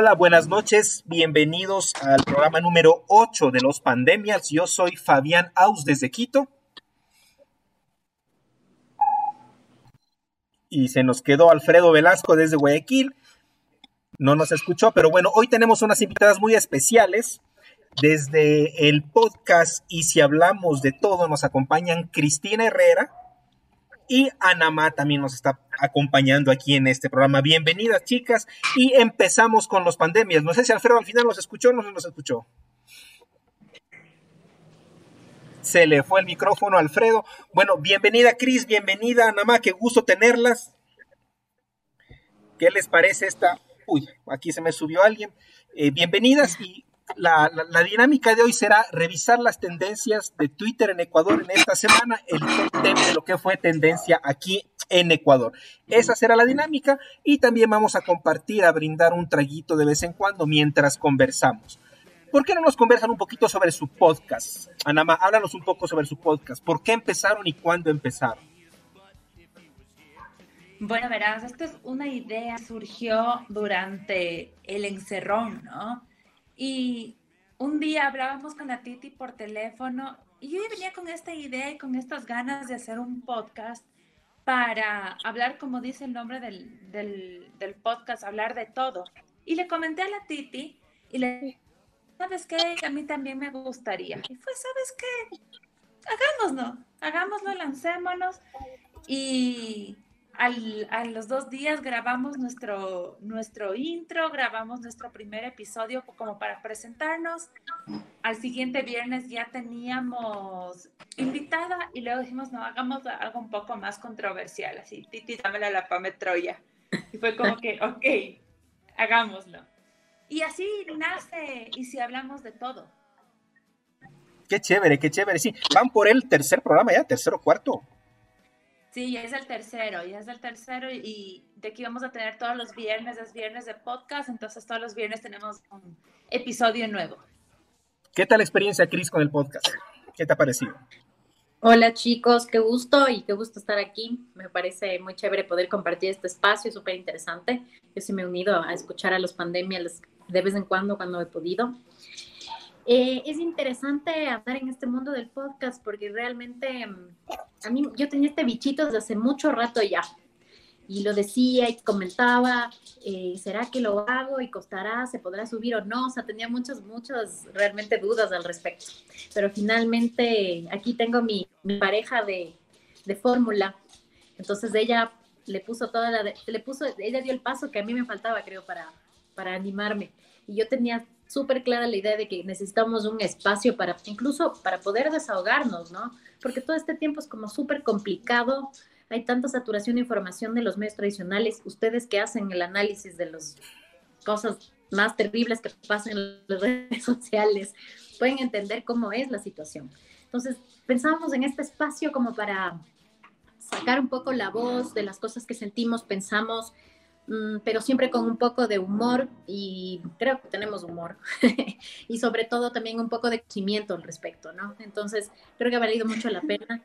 Hola, buenas noches. Bienvenidos al programa número 8 de los pandemias. Yo soy Fabián Aus desde Quito. Y se nos quedó Alfredo Velasco desde Guayaquil. No nos escuchó, pero bueno, hoy tenemos unas invitadas muy especiales. Desde el podcast Y si hablamos de todo, nos acompañan Cristina Herrera y Anamá también nos está acompañando aquí en este programa. Bienvenidas, chicas. Y empezamos con los pandemias. No sé si Alfredo al final nos escuchó o no nos escuchó. Se le fue el micrófono a Alfredo. Bueno, bienvenida, Cris. Bienvenida, Anamá. Qué gusto tenerlas. ¿Qué les parece esta? Uy, aquí se me subió alguien. Eh, bienvenidas y la, dinámica de hoy será revisar las tendencias de Twitter en Ecuador en esta semana, el tema de lo que fue tendencia aquí en Ecuador. Esa será la dinámica y también vamos a compartir, a brindar un traguito de vez en cuando mientras conversamos. ¿Por qué no nos conversan un poquito sobre su podcast? Anama, háblanos un poco sobre su podcast. ¿Por qué empezaron y cuándo empezaron? Bueno, verás, esto es una idea, surgió durante el encerrón, ¿no? Y un día hablábamos con la Titi por teléfono y yo venía con esta idea y con estas ganas de hacer un podcast para hablar, como dice el nombre del, del, podcast, hablar de todo. Y le comenté a la Titi y le ¿sabes qué? A mí también me gustaría. Y fue, ¿sabes qué? Hagámoslo, hagámoslo, lancémonos. Y a los dos días grabamos nuestro, nuestro intro, grabamos nuestro primer episodio como para presentarnos. Al siguiente viernes ya teníamos invitada y luego dijimos, no, hagamos algo un poco más controversial, así, Titi, dámela a la Pame Troya. Y fue como que, ok, hagámoslo. Y así nace, y si hablamos de todo. Qué chévere, qué chévere. Sí, van por el tercer programa ya, tercero, cuarto. Sí, ya es el tercero, ya es el tercero y de aquí vamos a tener todos los viernes, es viernes de podcast, entonces todos los viernes tenemos un episodio nuevo. ¿Qué tal la experiencia, Cris, con el podcast? ¿Qué te ha parecido? Hola chicos, qué gusto y qué gusto estar aquí. Me parece muy chévere poder compartir este espacio, súper interesante. Yo sí me he unido a escuchar a los pandemias de vez en cuando cuando he podido. Eh, es interesante hablar en este mundo del podcast porque realmente mm, a mí yo tenía este bichito desde hace mucho rato ya y lo decía y comentaba, eh, ¿será que lo hago y costará? ¿Se podrá subir o no? O sea, tenía muchas, muchas realmente dudas al respecto. Pero finalmente aquí tengo mi, mi pareja de, de fórmula. Entonces ella le puso toda la, le puso, ella dio el paso que a mí me faltaba, creo, para, para animarme. Y yo tenía súper clara la idea de que necesitamos un espacio para, incluso para poder desahogarnos, ¿no? Porque todo este tiempo es como súper complicado, hay tanta saturación de información de los medios tradicionales, ustedes que hacen el análisis de las cosas más terribles que pasan en las redes sociales, pueden entender cómo es la situación. Entonces, pensábamos en este espacio como para sacar un poco la voz de las cosas que sentimos, pensamos, pero siempre con un poco de humor y creo que tenemos humor y sobre todo también un poco de conocimiento al respecto, ¿no? Entonces, creo que ha valido mucho la pena.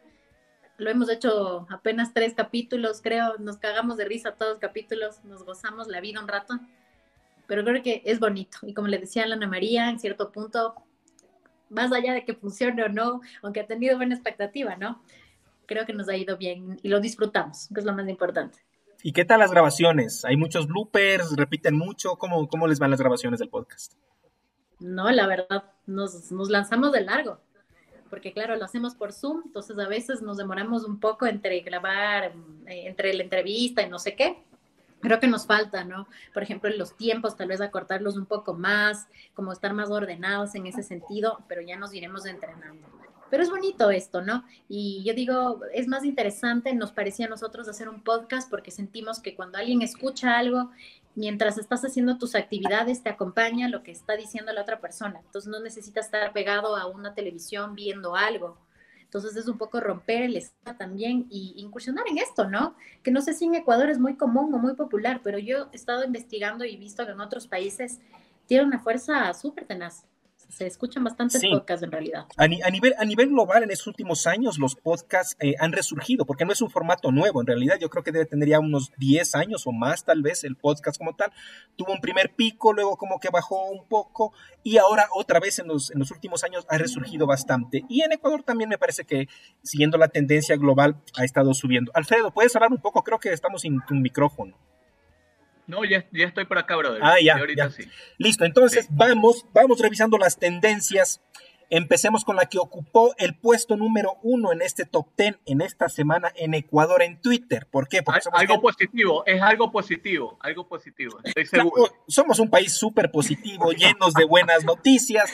Lo hemos hecho apenas tres capítulos, creo, nos cagamos de risa todos los capítulos, nos gozamos la vida un rato, pero creo que es bonito. Y como le decía Ana María, en cierto punto, más allá de que funcione o no, aunque ha tenido buena expectativa, ¿no? Creo que nos ha ido bien y lo disfrutamos, que es lo más importante. ¿Y qué tal las grabaciones? ¿Hay muchos bloopers? ¿Repiten mucho? ¿Cómo, cómo les van las grabaciones del podcast? No, la verdad, nos, nos lanzamos de largo, porque claro, lo hacemos por Zoom, entonces a veces nos demoramos un poco entre grabar, eh, entre la entrevista y no sé qué. Creo que nos falta, ¿no? Por ejemplo, en los tiempos, tal vez acortarlos un poco más, como estar más ordenados en ese sentido, pero ya nos iremos entrenando. Pero es bonito esto, ¿no? Y yo digo, es más interesante, nos parecía a nosotros hacer un podcast porque sentimos que cuando alguien escucha algo, mientras estás haciendo tus actividades, te acompaña lo que está diciendo la otra persona. Entonces no necesitas estar pegado a una televisión viendo algo. Entonces es un poco romper el esquema también y incursionar en esto, ¿no? Que no sé si en Ecuador es muy común o muy popular, pero yo he estado investigando y visto que en otros países tiene una fuerza súper tenaz se escuchan bastantes podcasts en realidad. A, nivel, a nivel global, en estos últimos años, los podcasts eh, han resurgido, porque no es un formato nuevo, en realidad yo creo que debe tener ya unos 10 años o más tal vez el podcast como tal. Tuvo un primer pico, luego como que bajó un poco, y ahora otra vez en los, en los últimos años ha resurgido bastante. Y en Ecuador también me parece que, siguiendo la tendencia global, ha estado subiendo. Alfredo, ¿puedes hablar un poco? Creo que estamos sin tu micrófono. No, ya, ya estoy por acá, brother. Ah, ya. Listo, entonces vamos, vamos revisando las tendencias. Empecemos con la que ocupó el puesto número uno en este top ten en esta semana en Ecuador en Twitter. ¿Por qué? Porque somos algo positivo, es algo positivo, algo positivo, estoy seguro. somos un país súper positivo, llenos de buenas noticias.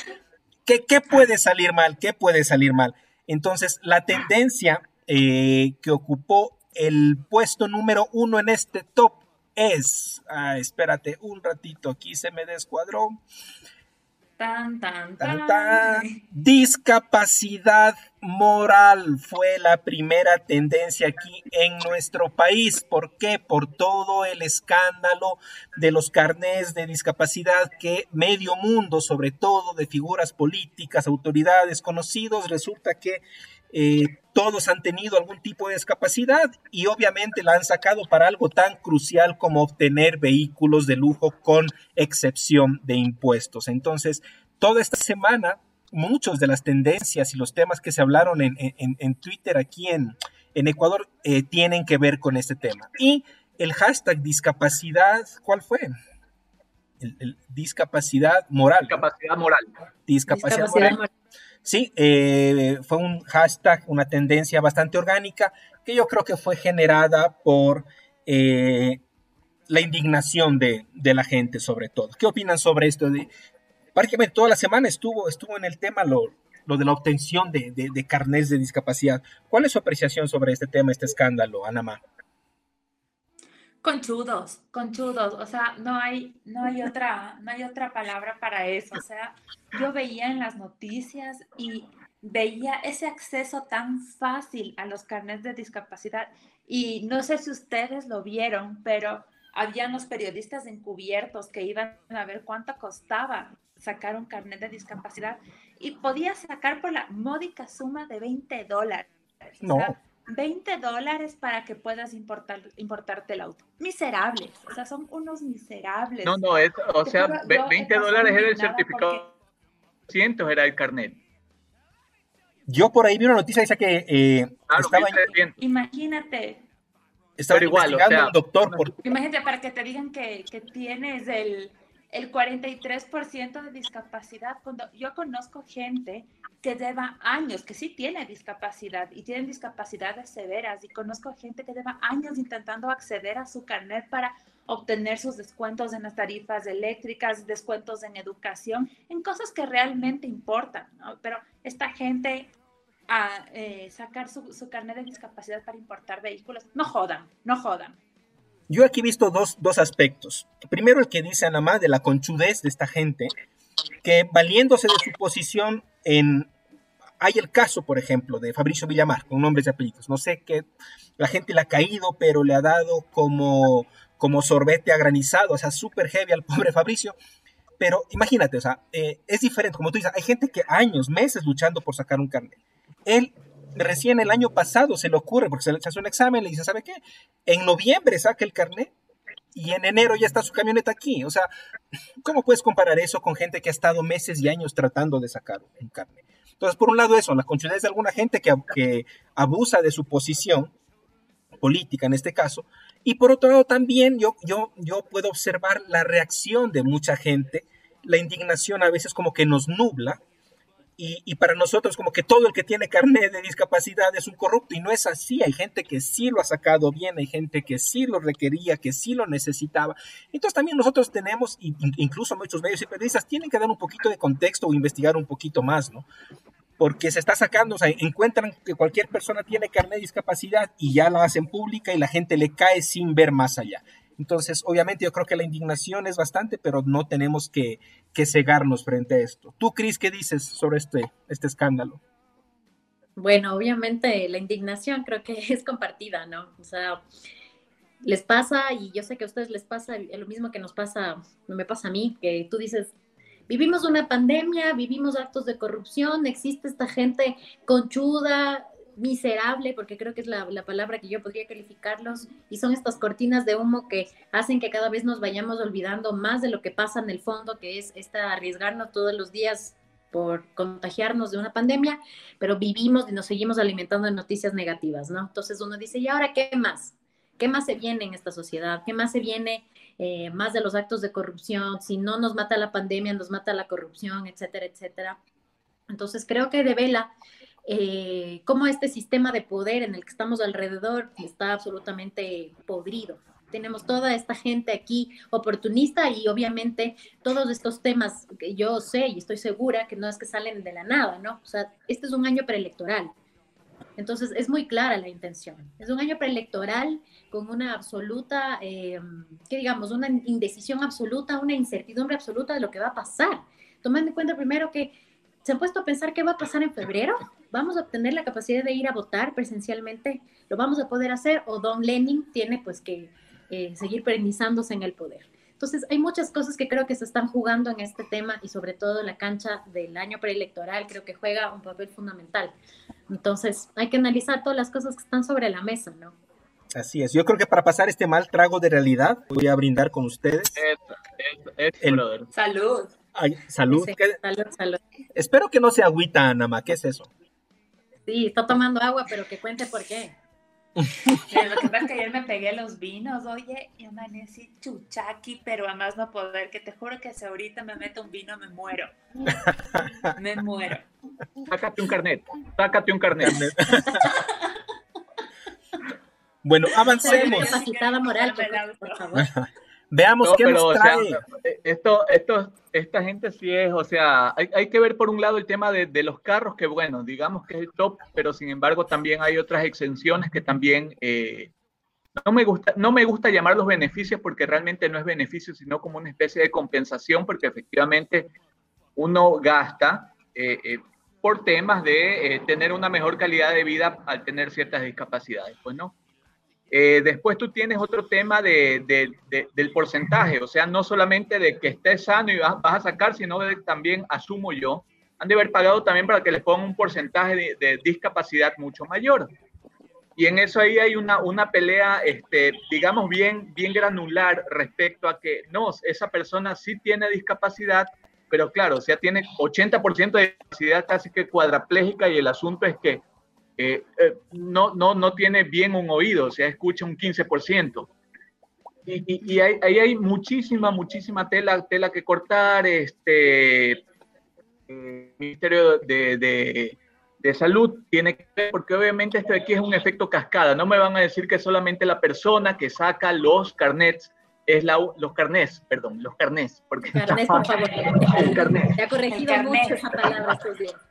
¿Qué, ¿Qué, puede salir mal? ¿Qué puede salir mal? Entonces, la tendencia eh, que ocupó el puesto número uno en este top es, ah, espérate un ratito, aquí se me descuadró. Tan, tan, tan. Discapacidad moral fue la primera tendencia aquí en nuestro país. ¿Por qué? Por todo el escándalo de los carnés de discapacidad que medio mundo, sobre todo de figuras políticas, autoridades, conocidos, resulta que eh, todos han tenido algún tipo de discapacidad y obviamente la han sacado para algo tan crucial como obtener vehículos de lujo con excepción de impuestos. Entonces, toda esta semana, muchos de las tendencias y los temas que se hablaron en, Twitter aquí en, Ecuador eh, tienen que ver con este tema. Y el hashtag discapacidad, ¿cuál fue? El, discapacidad moral. Discapacidad moral. Discapacidad, moral. Sí, eh, fue un hashtag, una tendencia bastante orgánica que yo creo que fue generada por eh, la indignación de, la gente sobre todo. ¿Qué opinan sobre esto? De, prácticamente toda la semana estuvo, estuvo en el tema lo, de la obtención de, de, de carnés de discapacidad. ¿Cuál es su apreciación sobre este tema, este escándalo, Anamá? Conchudos, conchudos, o sea, no hay, no hay otra, no hay otra palabra para eso. O sea, yo veía en las noticias y veía ese acceso tan fácil a los carnets de discapacidad y no sé si ustedes lo vieron, pero habían los periodistas encubiertos que iban a ver cuánto costaba sacar un carnet de discapacidad y podía sacar por la módica suma de 20 dólares. No. 20 dólares para que puedas importar, importarte el auto. Miserables, o sea, son unos miserables. No, no, es, o sea, 20 dólares era el certificado, cientos era el carnet. Yo por ahí vi una noticia dice que eh, estaba Imagínate. Estaba igual, investigando un doctor. Por... Imagínate para que te digan que, que tienes el, el 43% de discapacidad. Cuando yo conozco gente que lleva años, que sí tiene discapacidad y tienen discapacidades severas y conozco gente que lleva años intentando acceder a su carnet para obtener sus descuentos en las tarifas eléctricas, descuentos en educación, en cosas que realmente importan, Pero esta gente a eh, sacar su, su carnet de discapacidad para importar vehículos, no jodan, no jodan. Yo aquí he visto dos, dos aspectos. Primero, el que dice Anamá de la conchudez de esta gente, que valiéndose de su posición en... Hay el caso, por ejemplo, de Fabricio Villamar, con nombres y apellidos. No sé qué, la gente le ha caído, pero le ha dado como, como sorbete agranizado, o sea, súper heavy al pobre Fabricio. Pero imagínate, o sea, eh, es diferente, como tú dices, hay gente que años, meses luchando por sacar un carnet. Él recién el año pasado se le ocurre, porque se le hace un examen, le dice, ¿sabe qué? En noviembre saca el carnet y en enero ya está su camioneta aquí. O sea, ¿cómo puedes comparar eso con gente que ha estado meses y años tratando de sacar un carnet? Entonces, por un lado eso, la conchudez de alguna gente que, que abusa de su posición política en este caso, y por otro lado también yo, yo, yo puedo observar la reacción de mucha gente, la indignación a veces como que nos nubla, y, para nosotros como que todo el que tiene carnet de discapacidad es un corrupto y no es así. Hay gente que sí lo ha sacado bien, hay gente que sí lo requería, que sí lo necesitaba. Entonces también nosotros tenemos, incluso muchos medios y periodistas, tienen que dar un poquito de contexto o investigar un poquito más, ¿no? Porque se está sacando, o sea, encuentran que cualquier persona tiene carnet de discapacidad y ya la hacen pública y la gente le cae sin ver más allá. Entonces, obviamente yo creo que la indignación es bastante, pero no tenemos que, cegarnos frente a esto. ¿Tú, Cris, qué dices sobre este, este escándalo? Bueno, obviamente la indignación creo que es compartida, ¿no? O sea, les pasa, y yo sé que a ustedes les pasa lo mismo que nos pasa, me pasa a mí, que tú dices, vivimos una pandemia, vivimos actos de corrupción, existe esta gente conchuda, miserable, porque creo que es la, la, palabra que yo podría calificarlos, y son estas cortinas de humo que hacen que cada vez nos vayamos olvidando más de lo que pasa en el fondo, que es esta arriesgarnos todos los días por contagiarnos de una pandemia, pero vivimos y nos seguimos alimentando de noticias negativas, ¿no? Entonces uno dice, ¿y ahora qué más? ¿Qué más se viene en esta sociedad? ¿Qué más se viene eh, más de los actos de corrupción? Si no nos mata la pandemia, nos mata la corrupción, etcétera, etcétera. Entonces creo que revela eh, cómo este sistema de poder en el que estamos alrededor está absolutamente podrido. Tenemos toda esta gente aquí oportunista y obviamente todos estos temas que yo sé y estoy segura que no es que salen de la nada, ¿no? O sea, este es un año preelectoral. Entonces es muy clara la intención. Es un año preelectoral con una absoluta, eh, ¿qué digamos? Una indecisión absoluta, una incertidumbre absoluta de lo que va a pasar. Tomando en cuenta primero que se han puesto a pensar qué va a pasar en febrero. ¿Vamos a obtener la capacidad de ir a votar presencialmente? ¿Lo vamos a poder hacer? ¿O Don Lenin tiene pues que eh, seguir perennizándose en el poder? Entonces, hay muchas cosas que creo que se están jugando en este tema y sobre todo la cancha del año preelectoral creo que juega un papel fundamental. Entonces, hay que analizar todas las cosas que están sobre la mesa, ¿no? Así es. Yo creo que para pasar este mal trago de realidad, voy a brindar con ustedes. Salud. salud. salud, salud. Espero que no se agüita, Anama. ¿Qué es eso? Sí, está tomando agua, pero que cuente por qué. lo que pasa es que ayer me pegué los vinos, oye, y amanecí chuchaki, pero además no poder, que te juro que si ahorita me meto un vino me muero. Me muero. Sácate un carnet, sácate un carnet. bueno, avancemos. moral, por favor. Veamos qué nos trae. esto, esto, esta gente sí es, o sea, hay, hay que ver por un lado el tema de, de, los carros, que bueno, digamos que es el top, pero sin embargo también hay otras exenciones que también eh, no, me gusta, no me gusta llamarlos beneficios porque realmente no es beneficio, sino como una especie de compensación, porque efectivamente uno gasta eh, eh, por temas de tener una mejor calidad de vida al tener ciertas discapacidades, pues no. Eh, después tú tienes otro tema de, del porcentaje, o sea, no solamente de que estés sano y vas, a sacar, sino de, también, asumo yo, han de haber pagado también para que les pongan un porcentaje de, discapacidad mucho mayor. Y en eso ahí hay una, una pelea, este, digamos, bien, bien granular respecto a que no, esa persona sí tiene discapacidad, pero claro, o sea, tiene 80% de discapacidad casi que cuadraplégica y el asunto es que eh, eh, no, no, no tiene bien un oído, o sea, escucha un 15%. Y, y, ahí hay, muchísima, muchísima tela, tela que cortar. Este, el Ministerio de, de, de, Salud tiene que ver, porque obviamente esto de aquí es un efecto cascada. No me van a decir que solamente la persona que saca los carnets es la, los carnés, perdón, los carnés. Porque, carnés, por favor. El ha corregido mucho esa palabra estos días.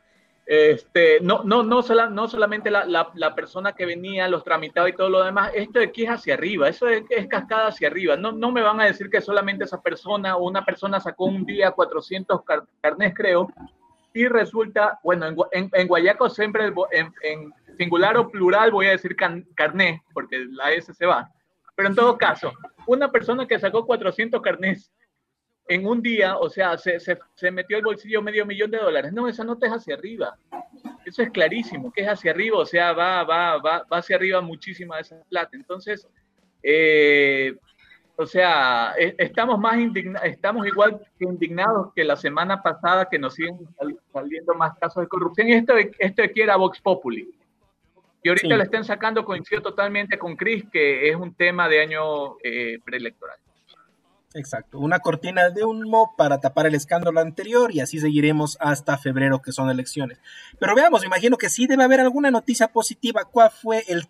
Este, no, no, no, no solamente la, la, persona que venía, los tramitaba y todo lo demás, esto de aquí es hacia arriba, eso es, cascada hacia arriba. No, no me van a decir que solamente esa persona o una persona sacó un día 400 carnes, creo, y resulta, bueno, en, en, Guayaco siempre en, en, singular o plural voy a decir carné, porque la S se va. Pero en todo caso, una persona que sacó 400 carnés en un día, o sea, se, se, se, metió al bolsillo medio millón de dólares. No, esa nota es hacia arriba. Eso es clarísimo, que es hacia arriba, o sea, va, va, va, va hacia arriba muchísima de esa plata. Entonces, eh, o sea, e, estamos más indignados, estamos igual que indignados que la semana pasada que nos siguen saliendo más casos de corrupción. Y esto, esto aquí era Vox Populi. Y ahorita lo están sacando, coincido totalmente con Chris, que es un tema de año eh, preelectoral. Exacto, una cortina de humo para tapar el escándalo anterior y así seguiremos hasta febrero que son elecciones. Pero veamos, imagino que sí debe haber alguna noticia positiva. ¿Cuál fue el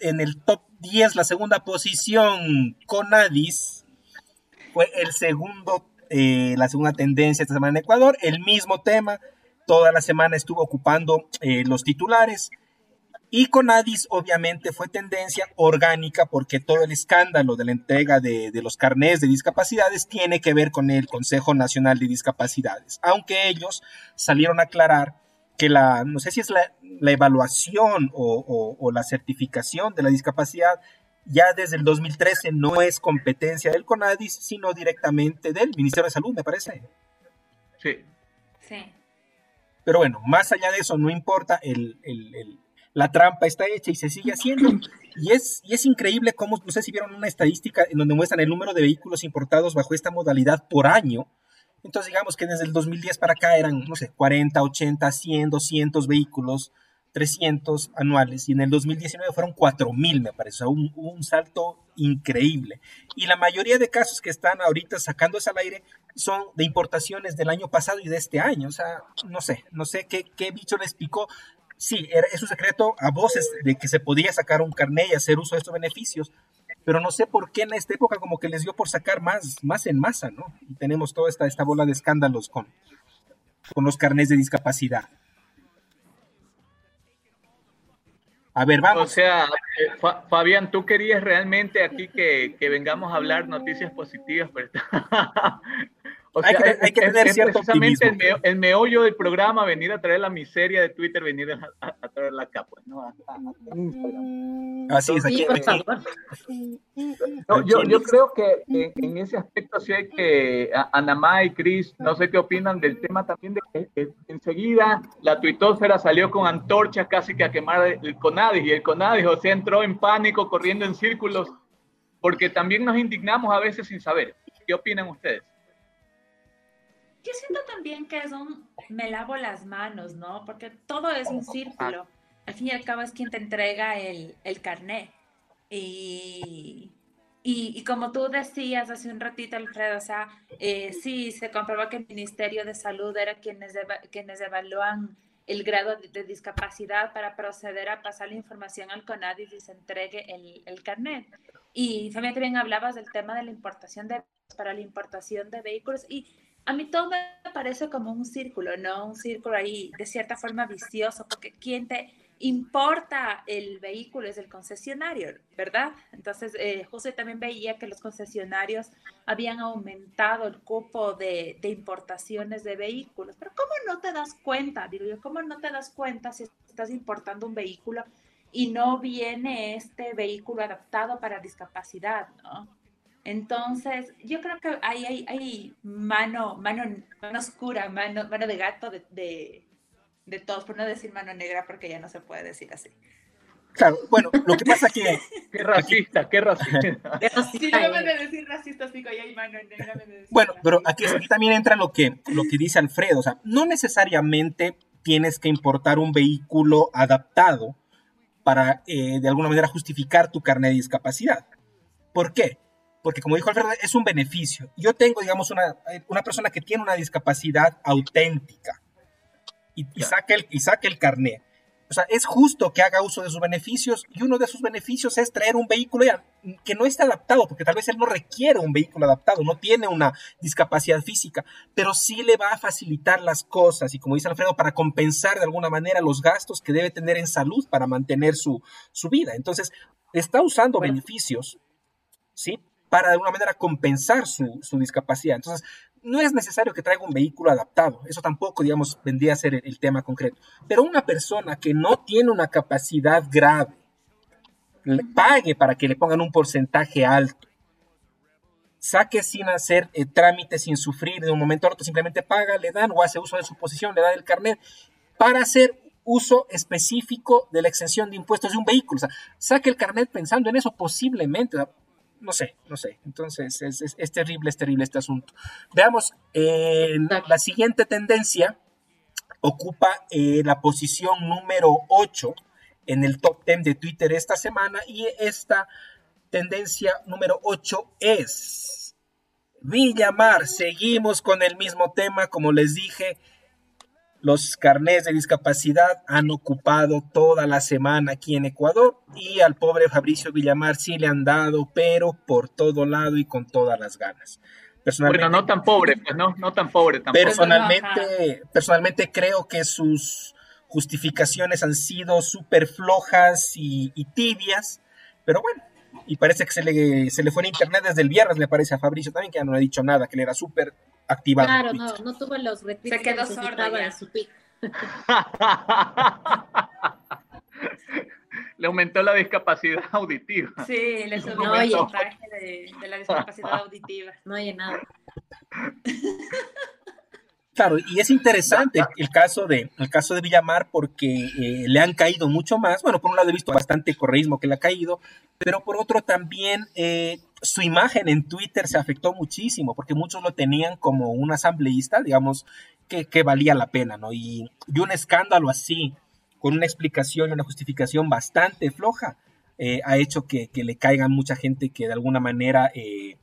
en el top 10 la segunda posición? Conadis fue el segundo, eh, la segunda tendencia esta semana en Ecuador. El mismo tema, toda la semana estuvo ocupando eh, los titulares. Y Conadis obviamente fue tendencia orgánica porque todo el escándalo de la entrega de, los carnés de discapacidades tiene que ver con el Consejo Nacional de Discapacidades, aunque ellos salieron a aclarar que la, no sé si es la, evaluación o, la certificación de la discapacidad ya desde el 2013 no es competencia del CONADIS, sino directamente del Ministerio de Salud, me parece. Sí. Sí. Pero bueno, más allá de eso, no importa, el, el, el, la trampa está hecha y se sigue haciendo. Y es, y es increíble cómo, no sé si vieron una estadística en donde muestran el número de vehículos importados bajo esta modalidad por año. Entonces digamos que desde el 2010 para acá eran, no sé, 40, 80, 100, 200 vehículos 300 anuales y en el 2019 fueron 4.000, me parece, o sea, un, un, salto increíble. Y la mayoría de casos que están ahorita sacándose al aire son de importaciones del año pasado y de este año, o sea, no sé, no sé qué, qué bicho les picó. Sí, es un secreto a voces de que se podía sacar un carnet y hacer uso de estos beneficios, pero no sé por qué en esta época como que les dio por sacar más, más en masa, ¿no? Y tenemos toda esta, esta bola de escándalos con, con los carnets de discapacidad. A ver, vamos. O sea, eh, Fabián, tú querías realmente aquí que, que, vengamos a hablar noticias positivas, pero O sea, hay que, hay que tener es, cierto precisamente el, me, el, meollo del programa, venir a traer la miseria de Twitter, venir a, a, a traerla acá, pues, ¿no? A, Instagram. Así es, aquí. No, yo, yo creo que en, en, ese aspecto sí hay que, Anamá y Cris, no sé qué opinan del tema también de que, que enseguida la tuitósfera salió con antorchas casi que a quemar el CONADIS y el CONADIS, o sea, entró en pánico, corriendo en círculos, porque también nos indignamos a veces sin saber. ¿Qué opinan ustedes? Yo siento también que es un me lavo las manos, ¿no? Porque todo es un círculo. Al fin y al cabo es quien te entrega el, el carnet. Y, y, y, como tú decías hace un ratito, Alfredo, o sea, eh, sí, se comprobó que el Ministerio de Salud era quienes, quienes evalúan el grado de, de, discapacidad para proceder a pasar la información al CONADIS y se entregue el, el carnet. Y también, también hablabas del tema de la importación de para la importación de vehículos y a mí todo me parece como un círculo, ¿no? Un círculo ahí de cierta forma vicioso, porque quien te importa el vehículo es el concesionario, ¿verdad? Entonces, eh, José también veía que los concesionarios habían aumentado el cupo de, importaciones de vehículos, pero ¿cómo no te das cuenta? Digo yo, ¿cómo no te das cuenta si estás importando un vehículo y no viene este vehículo adaptado para discapacidad, ¿no? Entonces, yo creo que hay, hay, hay mano, mano, mano oscura, mano, mano de gato de, de, de, todos, por no decir mano negra, porque ya no se puede decir así. Claro, bueno, lo que pasa que... qué racista, qué racista. Si no me de decir racista, digo, ya hay mano negra. Me bueno, pero aquí, aquí también entra lo que, lo que dice Alfredo, o sea, no necesariamente tienes que importar un vehículo adaptado para, eh, de alguna manera, justificar tu carnet de discapacidad. ¿Por qué? Porque como dijo Alfredo, es un beneficio. Yo tengo, digamos, una, una persona que tiene una discapacidad auténtica y, y, saque el, y saque el carnet. O sea, es justo que haga uso de sus beneficios y uno de sus beneficios es traer un vehículo que no está adaptado, porque tal vez él no requiere un vehículo adaptado, no tiene una discapacidad física, pero sí le va a facilitar las cosas y como dice Alfredo, para compensar de alguna manera los gastos que debe tener en salud para mantener su, su vida. Entonces, está usando beneficios, ¿sí? Para de alguna manera compensar su, su, discapacidad. Entonces, no es necesario que traiga un vehículo adaptado, eso tampoco, digamos, vendría a ser el, el tema concreto. Pero una persona que no tiene una capacidad grave, le pague para que le pongan un porcentaje alto, saque sin hacer eh, trámites, sin sufrir de un momento a otro, simplemente paga, le dan o hace uso de su posición, le dan el carnet, para hacer uso específico de la exención de impuestos de un vehículo. O sea, saque el carnet pensando en eso posiblemente. O sea, no sé, no sé. Entonces es, es, es, terrible, es terrible este asunto. Veamos, eh, la siguiente tendencia ocupa eh, la posición número 8 en el top 10 de Twitter esta semana y esta tendencia número 8 es Villamar. Seguimos con el mismo tema, como les dije, los carnés de discapacidad han ocupado toda la semana aquí en Ecuador y al pobre Fabricio Villamar sí le han dado, pero por todo lado y con todas las ganas. Personalmente, bueno, no tan pobre, pues no, no tan pobre tampoco. Personalmente, personalmente creo que sus justificaciones han sido súper flojas y, y, tibias, pero bueno, y parece que se le, se le fue en internet desde el viernes, me parece a Fabricio también, que ya no ha dicho nada, que le era súper activado. Claro, no, no tuvo los retweets. Se quedó sordo ya. Su pic. le aumentó la discapacidad auditiva. Sí, le subió no, el porcentaje de, de, la discapacidad auditiva. No oye nada. Claro, y es interesante el caso de, el caso de Villamar porque eh, le han caído mucho más. Bueno, por un lado he visto bastante correísmo que le ha caído, pero por otro también eh, su imagen en Twitter se afectó muchísimo porque muchos lo tenían como un asambleísta, digamos, que, que valía la pena, ¿no? Y, y, un escándalo así, con una explicación y una justificación bastante floja, eh, ha hecho que, que, le caiga mucha gente que de alguna manera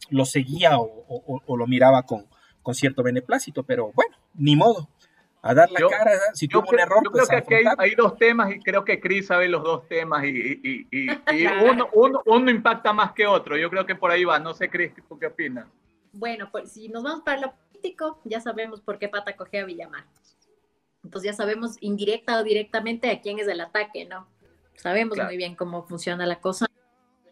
lo seguía o, o, o lo miraba con con cierto beneplácito, pero bueno, ni modo. A dar la cara, si tuvo un error. Yo creo pues, que aquí hay, dos temas y creo que Chris sabe los dos temas y, y, y, uno, uno, uno, impacta más que otro. Yo creo que por ahí va. No sé, Chris, ¿tú qué opinas? Bueno, pues si nos vamos para lo político, ya sabemos por qué Pata coge a Villamar. Entonces ya sabemos indirecta o directamente a quién es el ataque, ¿no? Sabemos muy bien cómo funciona la cosa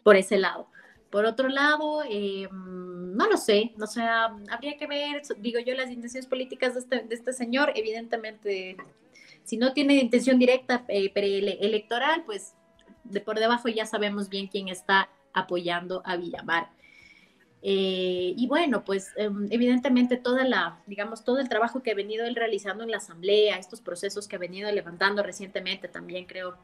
por ese lado. Por otro lado, eh, no lo sé, o sea, habría que ver, digo yo, las intenciones políticas de este, de este señor, evidentemente, si no tiene intención directa eh, electoral, pues de por debajo ya sabemos bien quién está apoyando a Villamar. Eh, y bueno, pues em, evidentemente toda la, digamos, todo el trabajo que ha venido él realizando en la asamblea, estos procesos que ha venido levantando recientemente, también creo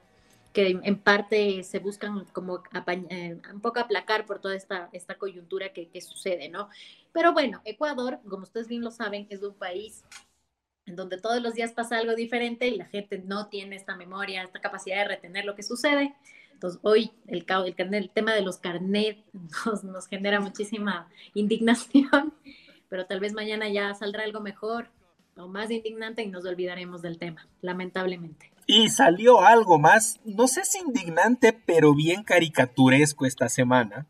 que en parte se buscan como eh, un poco aplacar por toda esta, esta coyuntura que, que, sucede, ¿no? Pero bueno, Ecuador, como ustedes bien lo saben, es un país en donde todos los días pasa algo diferente y la gente no tiene esta memoria, esta capacidad de retener lo que sucede. Entonces, hoy el, el, el tema de los carnet nos, nos genera muchísima indignación, pero tal vez mañana ya saldrá algo mejor o más indignante y nos olvidaremos del tema, lamentablemente. Y salió algo más, no sé si indignante, pero bien caricaturesco esta semana,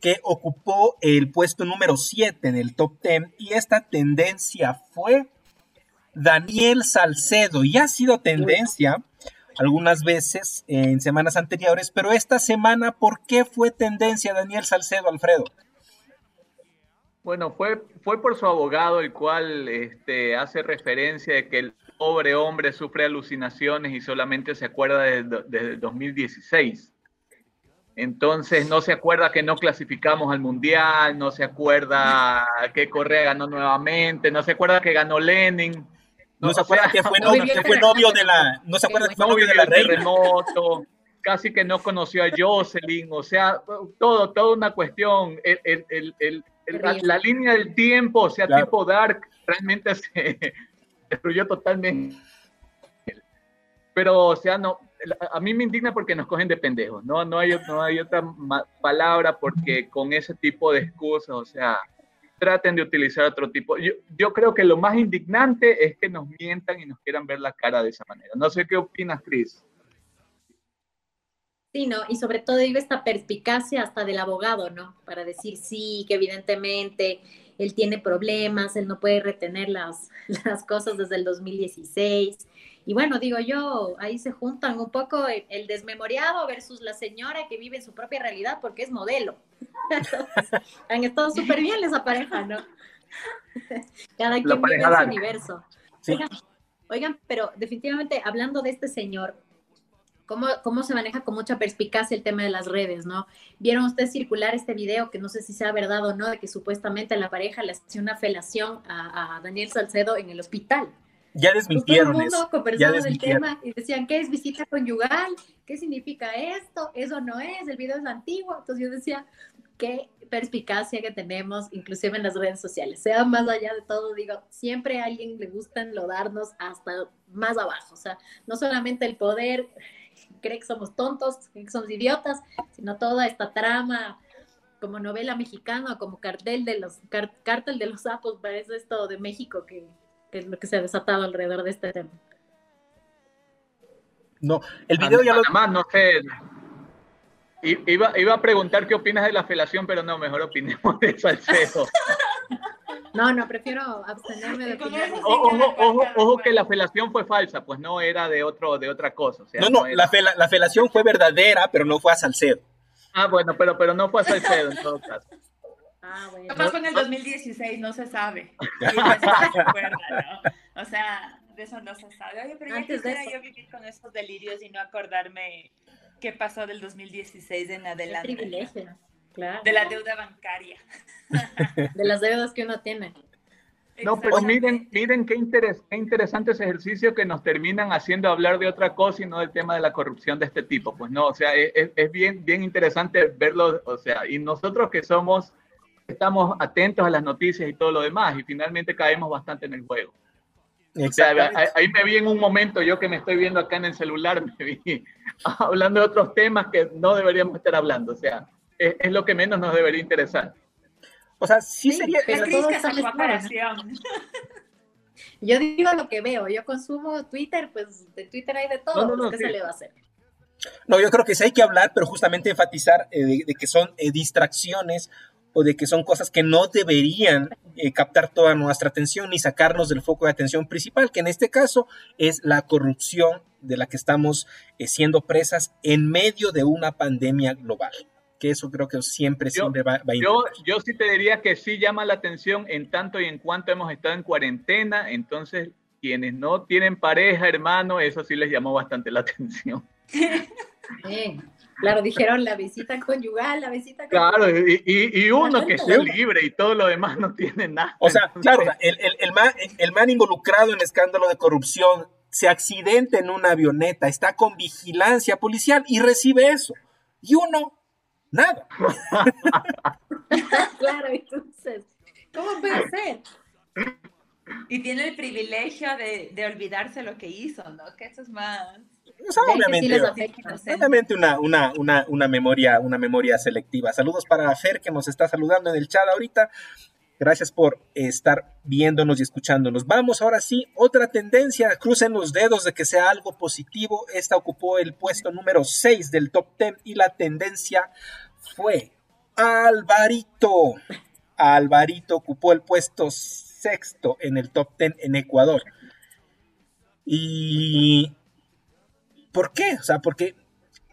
que ocupó el puesto número 7 en el top 10 y esta tendencia fue Daniel Salcedo. Y ha sido tendencia algunas veces en semanas anteriores, pero esta semana, ¿por qué fue tendencia Daniel Salcedo, Alfredo? Bueno, fue, fue por su abogado, el cual este, hace referencia de que el pobre hombre sufre alucinaciones y solamente se acuerda desde 2016. Entonces no se acuerda que no clasificamos al mundial, no se acuerda que Correa ganó nuevamente, no se acuerda que ganó Lenin. No, se acuerda que fue, novio, que fue novio de la, no se acuerda que fue novio de la reina. casi que no conoció a Jocelyn, o sea, todo, toda una cuestión. El, el, el, la, línea del tiempo, o sea, tipo Dark, realmente se, destruyó totalmente. Pero, o sea, no, a mí me indigna porque nos cogen de pendejos, no, no, hay, no hay otra palabra porque con ese tipo de excusas, o sea, traten de utilizar otro tipo. Yo, yo creo que lo más indignante es que nos mientan y nos quieran ver la cara de esa manera. No sé qué opinas, Cris. Sí, ¿no? Y sobre todo digo esta perspicacia hasta del abogado, ¿no? Para decir sí, que evidentemente él tiene problemas, él no puede retener las, las cosas desde el 2016. Y bueno, digo yo, ahí se juntan un poco el, desmemoriado versus la señora que vive en su propia realidad porque es modelo. han estado súper bien esa pareja, ¿no? Cada quien vive en su universo. oigan, pero definitivamente hablando de este señor, cómo, se maneja con mucha perspicacia el tema de las redes, ¿no? Vieron ustedes circular este video, que no sé si sea verdad o no, de que supuestamente la pareja le hacía una felación a, Daniel Salcedo en el hospital. Ya desmintieron pues todo el mundo conversaba del tema y decían, ¿qué es visita conyugal? ¿Qué significa esto? Eso no es, el video es antiguo. Entonces yo decía, qué perspicacia que tenemos, inclusive en las redes sociales. Sea más allá de todo, digo, siempre a alguien le gusta enlodarnos hasta más abajo. O sea, no solamente el poder cree que somos tontos, que somos idiotas, sino toda esta trama como novela mexicana, como cartel de los cártel de los sapos, parece esto de México que, es lo que se ha desatado alrededor de este tema. No, el video ya lo... Más, no sé. Iba, iba a preguntar qué opinas de la felación, pero no, mejor opinemos de Salcedo. No, no, prefiero abstenerme de opinar. Ojo, ojo, ojo, que la felación fue falsa, pues no era de otro, de otra cosa. no, no, la, la, felación fue verdadera, pero no fue a Salcedo. Ah, bueno, pero, pero no fue a Salcedo en todo caso. Ah, bueno. ¿Qué pasó en el 2016? No se sabe. O sea, de eso no se sabe. Oye, pero ya quisiera yo vivir con esos delirios y no acordarme qué pasó del 2016 en adelante. Qué privilegio. De la deuda bancaria. De las deudas que uno tiene. No, pero miren, miren qué, qué interesante ese ejercicio que nos terminan haciendo hablar de otra cosa y no del tema de la corrupción de este tipo. Pues no, o sea, es, es bien, bien interesante verlo, o sea, y nosotros que somos, estamos atentos a las noticias y todo lo demás, y finalmente caemos bastante en el juego. O sea, ahí me vi en un momento, yo que me estoy viendo acá en el celular, me vi hablando de otros temas que no deberíamos estar hablando. O sea, es, es lo que menos nos debería interesar. O sea, sí, sería... Pero todo Yo digo lo que veo, yo consumo Twitter, pues de Twitter hay de todo, no, ¿qué se le va a hacer? No, yo creo que sí hay que hablar, pero justamente enfatizar eh, de, que son eh, distracciones o de que son cosas que no deberían eh, captar toda nuestra atención ni sacarnos del foco de atención principal, que en este caso es la corrupción de la que estamos siendo presas en medio de una pandemia global que eso creo que siempre, siempre va, a ir. Yo, yo sí te diría que sí llama la atención en tanto y en cuanto hemos estado en cuarentena, entonces quienes no tienen pareja, hermano, eso sí les llamó bastante la atención. claro, dijeron la visita conyugal, la visita conyugal. Claro, y, y, uno que esté libre y todo lo demás no tiene nada. O sea, claro, el, el, el, man, el man involucrado en escándalo de corrupción se accidenta en una avioneta, está con vigilancia policial y recibe eso. Y uno nada. claro, entonces, ¿cómo puede ser? Y tiene el privilegio de, de, olvidarse lo que hizo, ¿no? Que eso es más... obviamente, una, una, una, una, memoria, una memoria selectiva. Saludos para Fer que nos está saludando en el chat ahorita. Gracias por estar viéndonos y escuchándonos. Vamos ahora sí, otra tendencia, crucen los dedos de que sea algo positivo. Esta ocupó el puesto número 6 del top 10 y la tendencia fue Alvarito. Alvarito ocupó el puesto sexto en el top 10 en Ecuador. ¿Y por qué? O sea, porque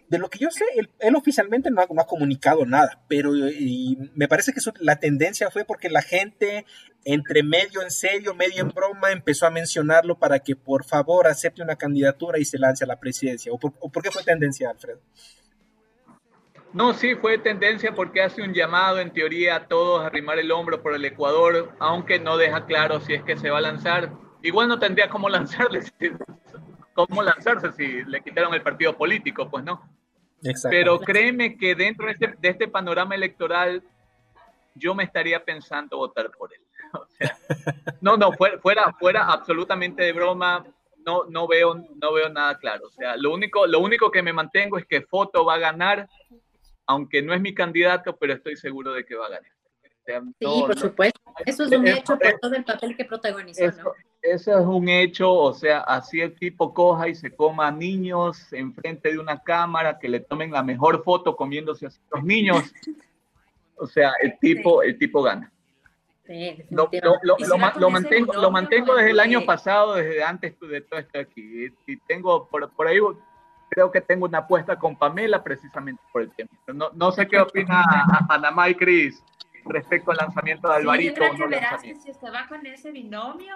de lo que yo sé, él, oficialmente no ha, comunicado nada, pero me parece que la tendencia fue porque la gente, entre medio en serio, medio en broma, empezó a mencionarlo para que por favor acepte una candidatura y se lance a la presidencia. ¿O por, qué fue tendencia, Alfredo? No, sí, fue tendencia porque hace un llamado en teoría a todos a arrimar el hombro por el Ecuador, aunque no deja claro si es que se va a lanzar. Igual no tendría cómo lanzarle, cómo lanzarse si le quitaron el partido político, pues no. Pero créeme que dentro de este, de este, panorama electoral yo me estaría pensando votar por él. no, no, fuera, fuera, absolutamente de broma, no, no, veo, no veo nada claro. O sea, lo único, lo único que me mantengo es que Foto va a ganar, aunque no es mi candidato, pero estoy seguro de que va a ganar. Sí, por supuesto. Eso es un hecho por todo el papel que protagonizó, ¿no? Eso es un hecho, o sea, así el tipo coja y se coma niños enfrente de una cámara, que le tomen la mejor foto comiéndose a los niños. O sea, el tipo, el tipo gana. lo, mantengo, lo mantengo desde el año pasado, desde antes de todo esto aquí. Y tengo por, por ahí, creo que tengo una apuesta con Pamela precisamente por el tema. No, no sé qué opina Panamá y Cris respecto al lanzamiento de Alvarito. Sí, que verás que si se va con ese binomio,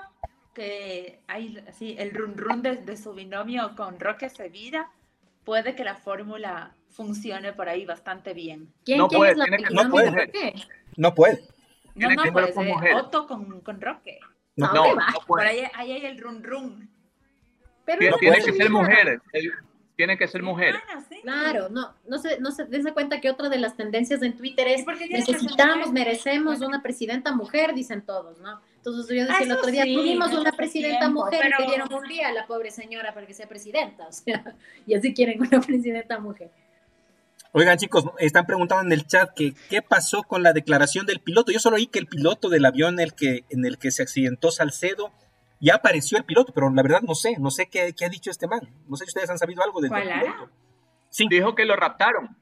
que hay así el run run de, su binomio con Roque Sevilla, puede que la fórmula funcione por ahí bastante bien. ¿Quién, no puede, es la no, puede. no puede. No, no, puede ser Otto con, con Roque. No, no, no Por ahí, ahí, hay el run run. Pero tiene, tiene que ser mujer tiene que ser mujer. Claro, no, no se, no se dense cuenta que otra de las tendencias en Twitter es necesitamos, merecemos una presidenta mujer, dicen todos, ¿no? Entonces yo decía el otro día, tuvimos una presidenta mujer y pidieron un día a la pobre señora para que sea presidenta, o sea, y así quieren una presidenta mujer. Oigan chicos, están preguntando en el chat que qué pasó con la declaración del piloto. Yo solo oí que el piloto del avión en el que, en el que se accidentó Salcedo ya apareció el piloto, pero la verdad no sé, no sé qué, ha dicho este man. No sé si ustedes han sabido algo del piloto. Sí. Dijo que lo raptaron.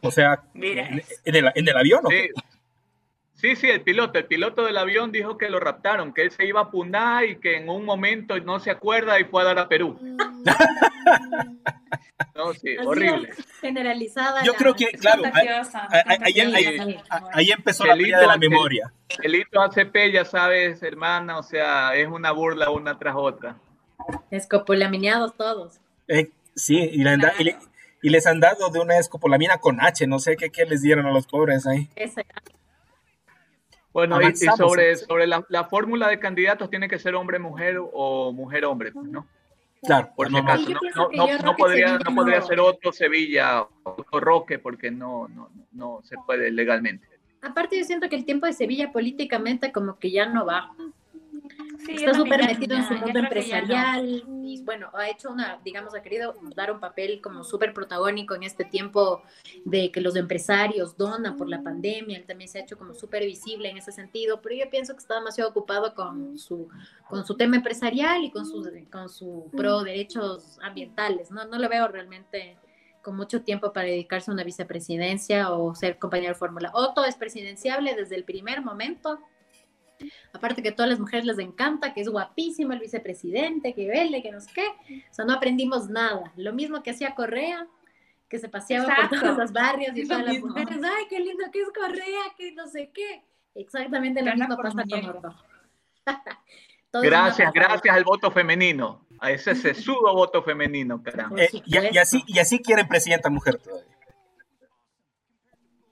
O sea, En, el, avión, ¿o sí. Sí, sí, el piloto, el piloto del avión dijo que lo raptaron, que él se iba a Puná y que en un momento no se acuerda y fue a dar a Perú. no, sí, horrible. Generalizada. Yo creo que, claro, ahí, empezó la vida de la memoria. El hito ACP, ya sabes, hermana, o sea, es una burla una tras otra. Escopolaminados todos. Eh, sí, y, les han dado de una escopolamina con H, no sé qué, qué les dieron a los pobres ahí. Bueno, y, sobre, sobre la, la, fórmula de candidatos tiene que ser hombre-mujer o mujer-hombre, pues, ¿no? Claro, por si acaso, no, no, no, podría, no podría ser otro Sevilla o Roque porque no, no, no se puede legalmente. Aparte yo siento que el tiempo de Sevilla políticamente como que ya no va está súper metido en su mundo empresarial y bueno, ha hecho una, digamos, ha querido dar un papel como súper protagónico en este tiempo de que los empresarios donan por la pandemia, él también se ha hecho como súper visible en ese sentido, pero yo pienso que está demasiado ocupado con su, con su tema empresarial y con su, con su pro derechos ambientales, ¿no? No le veo realmente con mucho tiempo para dedicarse a una vicepresidencia o ser compañero de fórmula. Otto es presidenciable desde el primer momento Aparte que a todas las mujeres les encanta, que es guapísimo el vicepresidente, que vele, que no sé qué. O sea, no aprendimos nada. Lo mismo que hacía Correa, que se paseaba por todos los barrios y todas las mujeres, ay, qué lindo que es Correa, que no sé qué. Exactamente lo mismo pasa con Ordo. gracias, gracias al voto femenino, a ese sesudo voto femenino, caramba. Eh, y, así, y así quieren presidenta mujer todavía.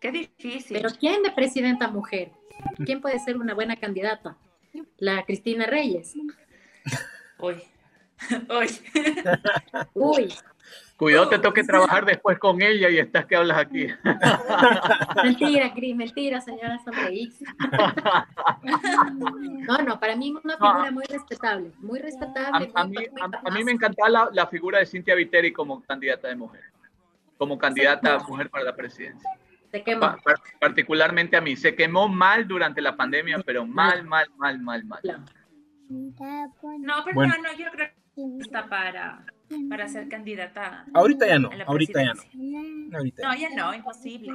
Qué difícil. Pero ¿quién de presidenta mujer? ¿Quién puede ser una buena candidata? La Cristina Reyes. Uy. Uy. Uy. Cuidado, te toque trabajar después con ella y estás que hablas aquí. mentira, Cris, mentira, señora Sonreís. No, no, para mí una figura muy respetable, muy respetable. A, mí, a, mí, me encantaba la, la, figura de Cintia Viteri como candidata de mujer, como candidata mujer para la presidencia. Se quemó. particularmente a mí. Se quemó mal durante la pandemia, pero mal, mal, mal, mal, mal. No, pero no, yo creo que está para, para ser candidata. Ahorita ya no, ahorita ya no. no, ya no, imposible.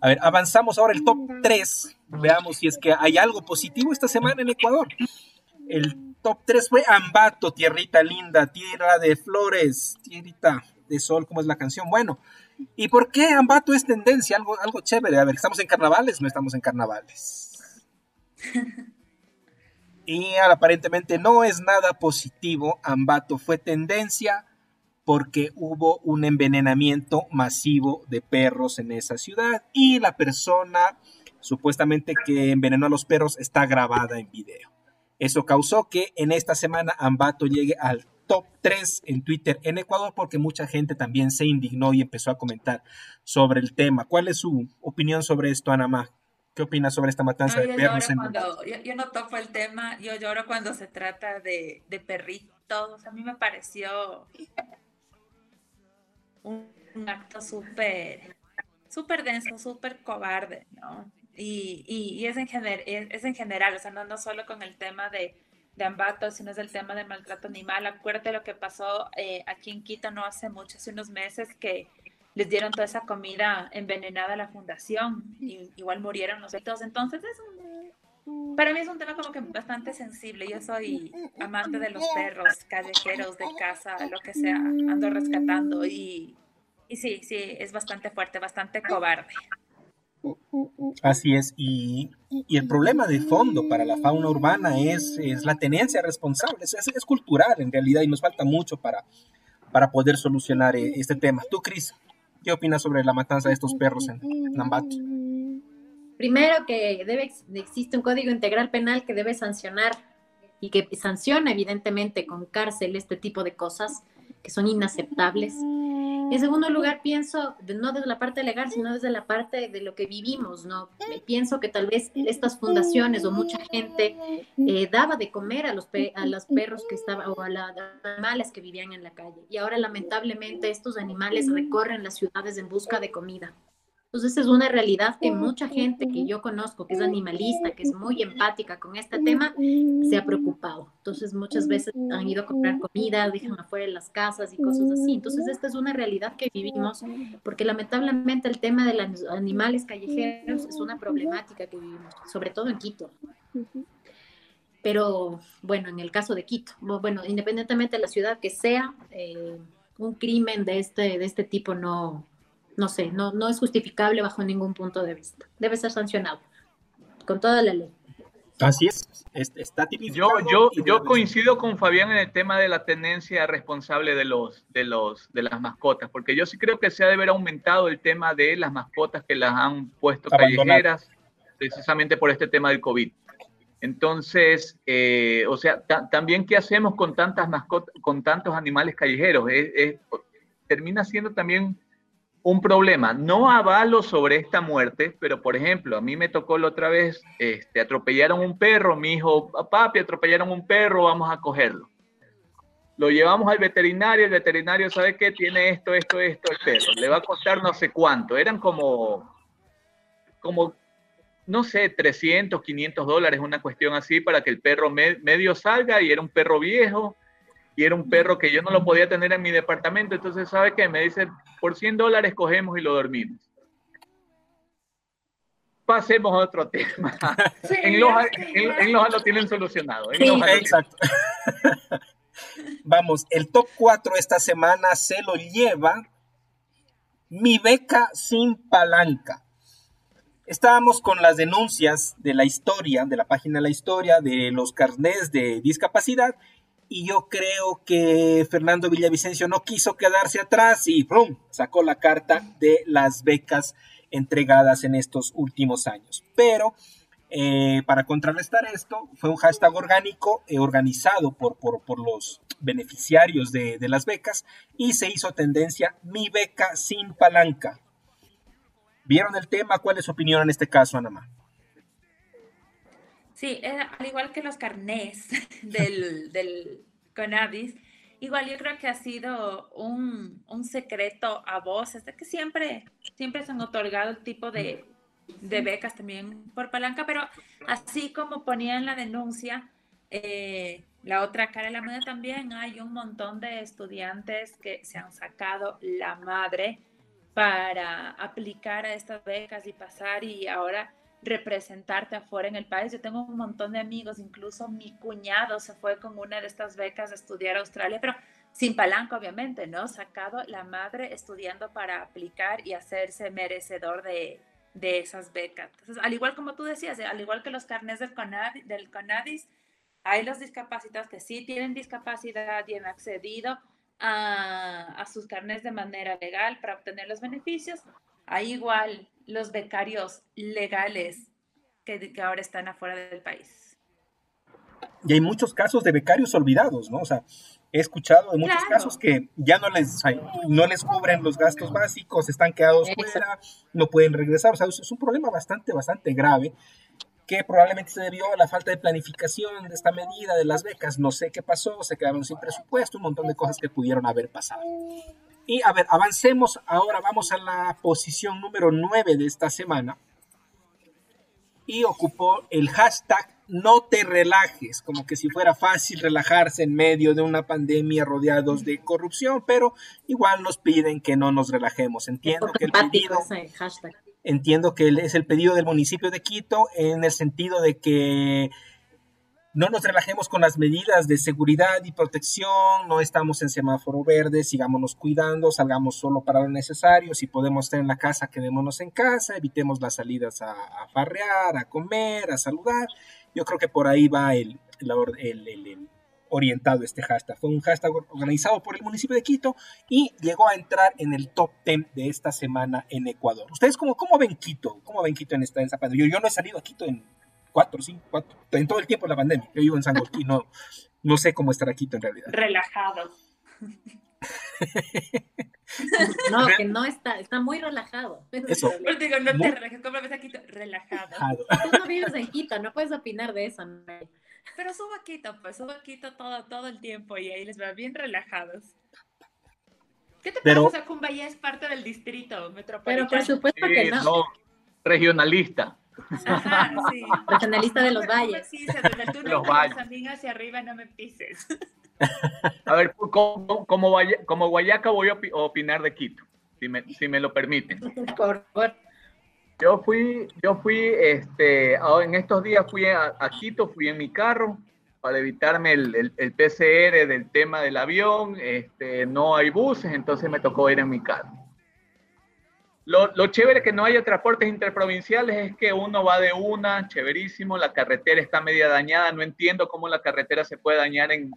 A ver, avanzamos ahora el top 3. Veamos si es que hay algo positivo esta semana en Ecuador. El top 3 fue Ambato, tierrita linda, tierra de flores, tierrita de sol, como es la canción. Bueno, ¿Y por qué Ambato es tendencia? Algo, algo chévere. A ver, ¿estamos en carnavales? No estamos en carnavales. y aparentemente no es nada positivo. Ambato fue tendencia porque hubo un envenenamiento masivo de perros en esa ciudad y la persona supuestamente que envenenó a los perros está grabada en video. Eso causó que en esta semana Ambato llegue al top 3 en Twitter en Ecuador porque mucha gente también se indignó y empezó a comentar sobre el tema. ¿Cuál es su opinión sobre esto, Anamá? ¿Qué opinas sobre esta matanza de perros? yo, no toco el tema, yo lloro cuando se trata de, perritos. A mí me pareció un, acto súper, súper denso, súper cobarde, ¿no? Y, es, en es, en general, o sea, no, no solo con el tema de, de Ambato, sino es el tema del maltrato animal. Acuérdate lo que pasó eh, aquí en Quito no hace mucho, hace unos meses, que les dieron toda esa comida envenenada a la fundación y igual murieron los otros. Entonces, es para mí es un tema como que bastante sensible. Yo soy amante de los perros, callejeros, de casa, lo que sea, ando rescatando y, y sí, sí, es bastante fuerte, bastante cobarde. Así es, y, el problema de fondo para la fauna urbana es, es la tenencia responsable, es, es, cultural en realidad y nos falta mucho para, para poder solucionar eh, este tema. Tú, Cris, ¿qué opinas sobre la matanza de estos perros en Nambato? Primero que debe, existe un código integral penal que debe sancionar y que sanciona evidentemente con cárcel este tipo de cosas que son inaceptables. En segundo lugar, pienso, no desde la parte legal, sino desde la parte de lo que vivimos, ¿no? Pienso que tal vez estas fundaciones o mucha gente eh, daba de comer a los, a los perros que estaban, o a los animales que vivían en la calle. Y ahora, lamentablemente, estos animales recorren las ciudades en busca de comida. Entonces es una realidad que mucha gente que yo conozco, que es animalista, que es muy empática con este tema, se ha preocupado. Entonces muchas veces han ido a comprar comida, dejan afuera las casas y cosas así. Entonces esta es una realidad que vivimos, porque lamentablemente el tema de los animales callejeros es una problemática que vivimos, sobre todo en Quito. Pero bueno, en el caso de Quito, bueno, independientemente de la ciudad que sea, eh, un crimen de este, de este tipo no, no sé, no, no es justificable bajo ningún punto de vista. Debe ser sancionado con toda la ley. Así es, está Yo, yo, yo coincido con Fabián en el tema de la tendencia responsable de los, de los, de las mascotas, porque yo sí creo que se ha de haber aumentado el tema de las mascotas que las han puesto callejeras, precisamente por este tema del COVID. Entonces, eh, o sea, también qué hacemos con tantas mascotas, con tantos animales callejeros, termina siendo también un problema. No avalo sobre esta muerte, pero por ejemplo, a mí me tocó la otra vez, este, atropellaron un perro, mi hijo, papi, atropellaron un perro, vamos a cogerlo. Lo llevamos al veterinario, el veterinario sabe que tiene esto, esto, esto, el perro. Le va a costar no sé cuánto. Eran como, como, no sé, 300, 500 dólares, una cuestión así, para que el perro medio salga y era un perro viejo y era un perro que yo no lo podía tener en mi departamento. Entonces, ¿sabe qué? Me dice, por 100 dólares cogemos y lo dormimos. Pasemos a otro tema. en, Loja, en, lo tienen solucionado. exacto. Vamos, el top 4 esta semana se lo lleva mi beca sin palanca. Estábamos con las denuncias de la historia, de la página de la historia, de los carnés de discapacidad y yo creo que Fernando Villavicencio no quiso quedarse atrás y ¡prum! sacó la carta de las becas entregadas en estos últimos años. Pero eh, para contrarrestar esto, fue un hashtag orgánico eh, organizado por, por, los beneficiarios de, de, las becas y se hizo tendencia mi beca sin palanca. ¿Vieron el tema? ¿Cuál es su opinión en este caso, Anamá? Sí, eh, al igual que los carnés del, del Conadis, igual yo creo que ha sido un, secreto a voces de que siempre, siempre se han otorgado el tipo de, becas también por palanca, pero así como ponía en la denuncia, eh, la otra cara de la moneda también hay un montón de estudiantes que se han sacado la madre para aplicar a estas becas y pasar y ahora representarte afuera en el país. Yo tengo un montón de amigos, incluso mi cuñado se fue con una de estas becas a estudiar a Australia, pero sin palanca, obviamente, ¿no? Sacado la madre estudiando para aplicar y hacerse merecedor de, esas becas. Entonces, al igual como tú decías, al igual que los carnes del, CONADIS, hay los discapacitados que sí tienen discapacidad y han accedido a, a sus carnes de manera legal para obtener los beneficios. Hay igual los becarios legales que, ahora están afuera del país. Y hay muchos casos de becarios olvidados, ¿no? O sea, he escuchado de muchos casos que ya no les, no les cubren los gastos básicos, están quedados fuera, no pueden regresar. O sea, es un problema bastante, bastante grave que probablemente se debió a la falta de planificación de esta medida de las becas. No sé qué pasó, se quedaron sin presupuesto, un montón de cosas que pudieron haber pasado. Y a ver, avancemos. Ahora vamos a la posición número 9 de esta semana. Y ocupó el hashtag no te relajes, como que si fuera fácil relajarse en medio de una pandemia rodeados de corrupción, pero igual nos piden que no nos relajemos. Entiendo que el pedido, entiendo que es el pedido del municipio de Quito en el sentido de que no nos relajemos con las medidas de seguridad y protección, no estamos en semáforo verde, sigámonos cuidando, salgamos solo para lo necesario, si podemos estar en la casa, quedémonos en casa, evitemos las salidas a, farrear, a comer, a saludar. Yo creo que por ahí va el, el, orientado este hashtag. Fue un hashtag organizado por el municipio de Quito y llegó a entrar en el top 10 de esta semana en Ecuador. ¿Ustedes cómo, cómo ven Quito? ¿Cómo ven Quito en esta, en Yo, yo no he salido a Quito en cuatro, cinco, cuatro, en todo el tiempo de la pandemia. Yo vivo en San Agustín, no, no sé cómo estar aquí en realidad. Relajado. no, que no está, está muy relajado. Eso. Pero digo, no te relajes, ¿cómo ves aquí? Relajado. Tú no vives en Quito, no puedes opinar de eso. ¿no? Pero subo a Quito, pues subo a Quito todo, todo el tiempo y ahí les veo bien relajados. ¿Qué te Pero... pasa? Cumbaya es parte del distrito metropolitano. Pero por supuesto que no. no. Regionalista. Ajá, sí. Regionalista de los valles. Sí, los valles. también hacia arriba no me pises. A ver, como, como, como Guayaca voy a opinar de Quito, si me, si me lo permiten. Por favor. Yo fui, yo fui, este, en estos días fui a, Quito, fui en mi carro para evitarme el, el, el, PCR del tema del avión, este, no hay buses, entonces me tocó ir en mi carro. Lo, lo, chévere que no haya transportes interprovinciales es que uno va de una, chéverísimo, la carretera está media dañada, no entiendo cómo la carretera se puede dañar en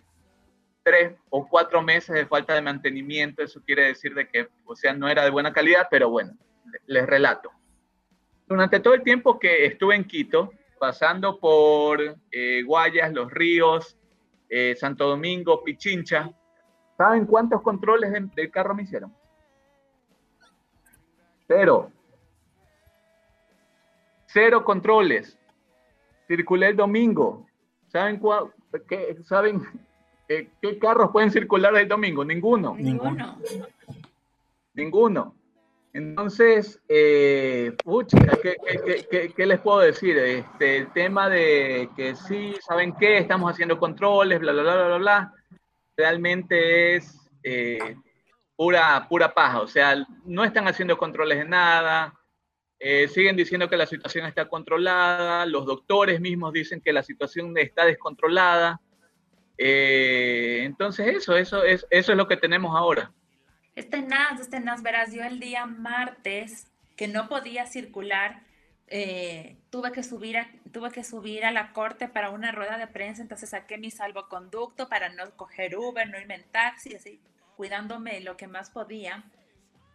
tres o cuatro meses de falta de mantenimiento, eso quiere decir de que, o sea, no era de buena calidad, pero bueno, les relato. Durante todo el tiempo que estuve en Quito, pasando por eh, Guayas, Los Ríos, eh, Santo Domingo, Pichincha, ¿saben cuántos controles del carro me hicieron? Cero. Cero controles. Circulé el domingo. ¿Saben, qué, ¿saben eh, qué carros pueden circular el domingo? Ninguno. Ninguno. Ninguno. Entonces, eh, ¿qué, les puedo decir? Este, el tema de que sí, ¿saben qué? Estamos haciendo controles, bla, bla, bla, bla, bla, realmente es eh, pura, pura paja. O sea, no están haciendo controles de nada, eh, siguen diciendo que la situación está controlada, los doctores mismos dicen que la situación está descontrolada. Eh, entonces, eso, eso es, eso es lo que tenemos ahora. Este NAS, este NAS, verás, yo el día martes que no podía circular, eh, tuve, que subir a, tuve que subir a la corte para una rueda de prensa, entonces saqué mi salvoconducto para no coger Uber, no irme en taxi, así, cuidándome lo que más podía.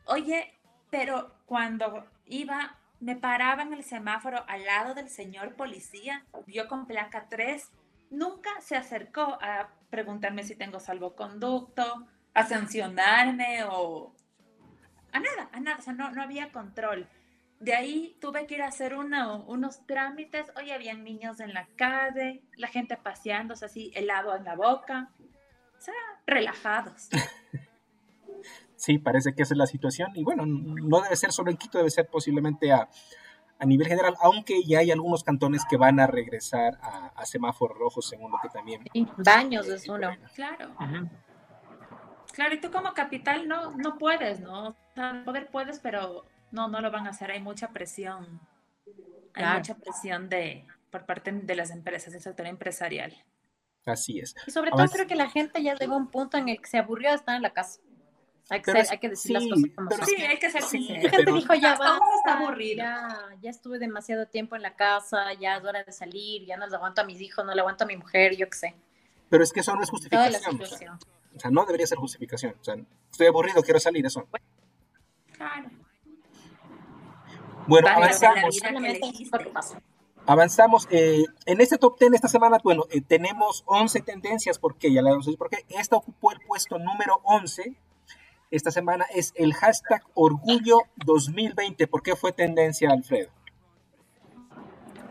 Oye, pero cuando iba, me paraba en el semáforo al lado del señor policía, yo con placa 3, nunca se acercó a preguntarme si tengo salvoconducto, a sancionarme o a nada, a nada, o sea, no, no había control. De ahí tuve que ir a hacer unos trámites, hoy habían niños en la calle, la gente paseándose así, helado en la boca, o sea, relajados. Sí, parece que esa es la situación y bueno, no debe ser solo en Quito, debe ser posiblemente a, a nivel general, aunque ya hay algunos cantones que van a regresar a, semáforos rojos, según lo que también... baños es uno. Claro. Claro, y tú como capital no, no puedes, ¿no? O sea, poder puedes, pero no, no lo van a hacer. Hay mucha presión. Hay mucha presión de, por parte de las empresas, del sector empresarial. Así es. Y sobre todo creo que la gente ya llegó a un punto en el que se aburrió de estar en la casa. Hay que, hay que decir las cosas como son. Sí, hay que ser sincero. La gente dijo, ya va, está. Ya, ya estuve demasiado tiempo en la casa, ya es hora de salir, ya no les aguanto a mis hijos, no le aguanto a mi mujer, yo qué sé. Pero es que eso no es justificación. O sea, no debería ser justificación. O sea, estoy aburrido, quiero salir, eso. Claro. Bueno, avanzamos. Avanzamos. Eh, en este top 10 esta semana, bueno, eh, tenemos 11 tendencias, porque ya la vamos a decir por qué. Esta ocupó el puesto número 11. Esta semana es el hashtag Orgullo 2020. ¿Por qué fue tendencia, Alfredo?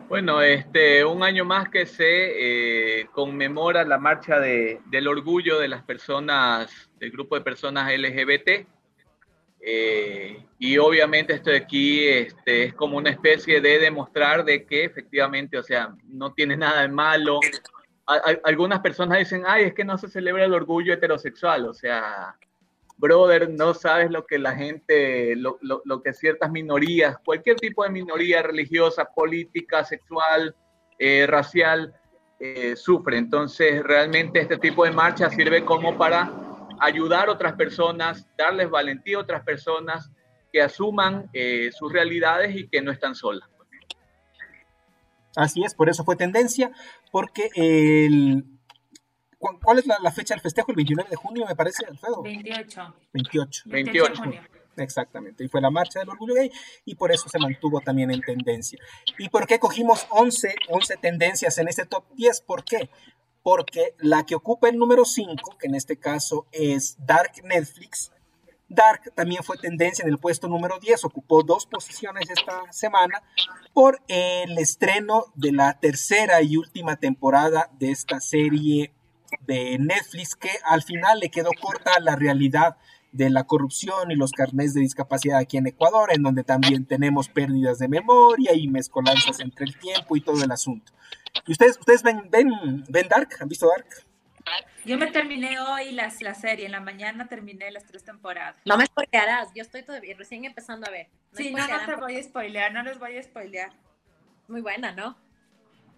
Bueno, este, un año más que se eh, conmemora la marcha de, del orgullo de las personas, del grupo de personas LGBT. Eh, y obviamente esto de aquí este, es como una especie de demostrar de que efectivamente, o sea, no tiene nada de malo. algunas personas dicen, ay, es que no se celebra el orgullo heterosexual, o sea, brother, no sabes lo que la gente, lo, lo, que ciertas minorías, cualquier tipo de minoría religiosa, política, sexual, eh, racial, eh, sufre. Entonces, realmente este tipo de marcha sirve como para ayudar a otras personas, darles valentía a otras personas que asuman eh, sus realidades y que no están solas. Así es, por eso fue tendencia, porque el, ¿Cuál es la, fecha del festejo? El 29 de junio, me parece, Alfredo. 28. 28. 28. de junio. Exactamente, y fue la marcha del orgullo gay y por eso se mantuvo también en tendencia. ¿Y por qué cogimos 11, 11 tendencias en este top 10? ¿Por qué? Porque la que ocupa el número 5, que en este caso es Dark Netflix, Dark también fue tendencia en el puesto número 10, ocupó dos posiciones esta semana por el estreno de la tercera y última temporada de esta serie de Netflix que al final le quedó corta la realidad de la corrupción y los carnés de discapacidad aquí en Ecuador, en donde también tenemos pérdidas de memoria y mezcolanzas entre el tiempo y todo el asunto. ¿Y ustedes, ustedes ven, ven, ven Dark? ¿Han visto Dark? Yo me terminé hoy la, la serie, en la mañana terminé las tres temporadas. No me spoilearás, yo estoy todavía recién empezando a ver. sí, no, no te voy a spoilear, no les voy a spoilear. Muy buena, ¿no?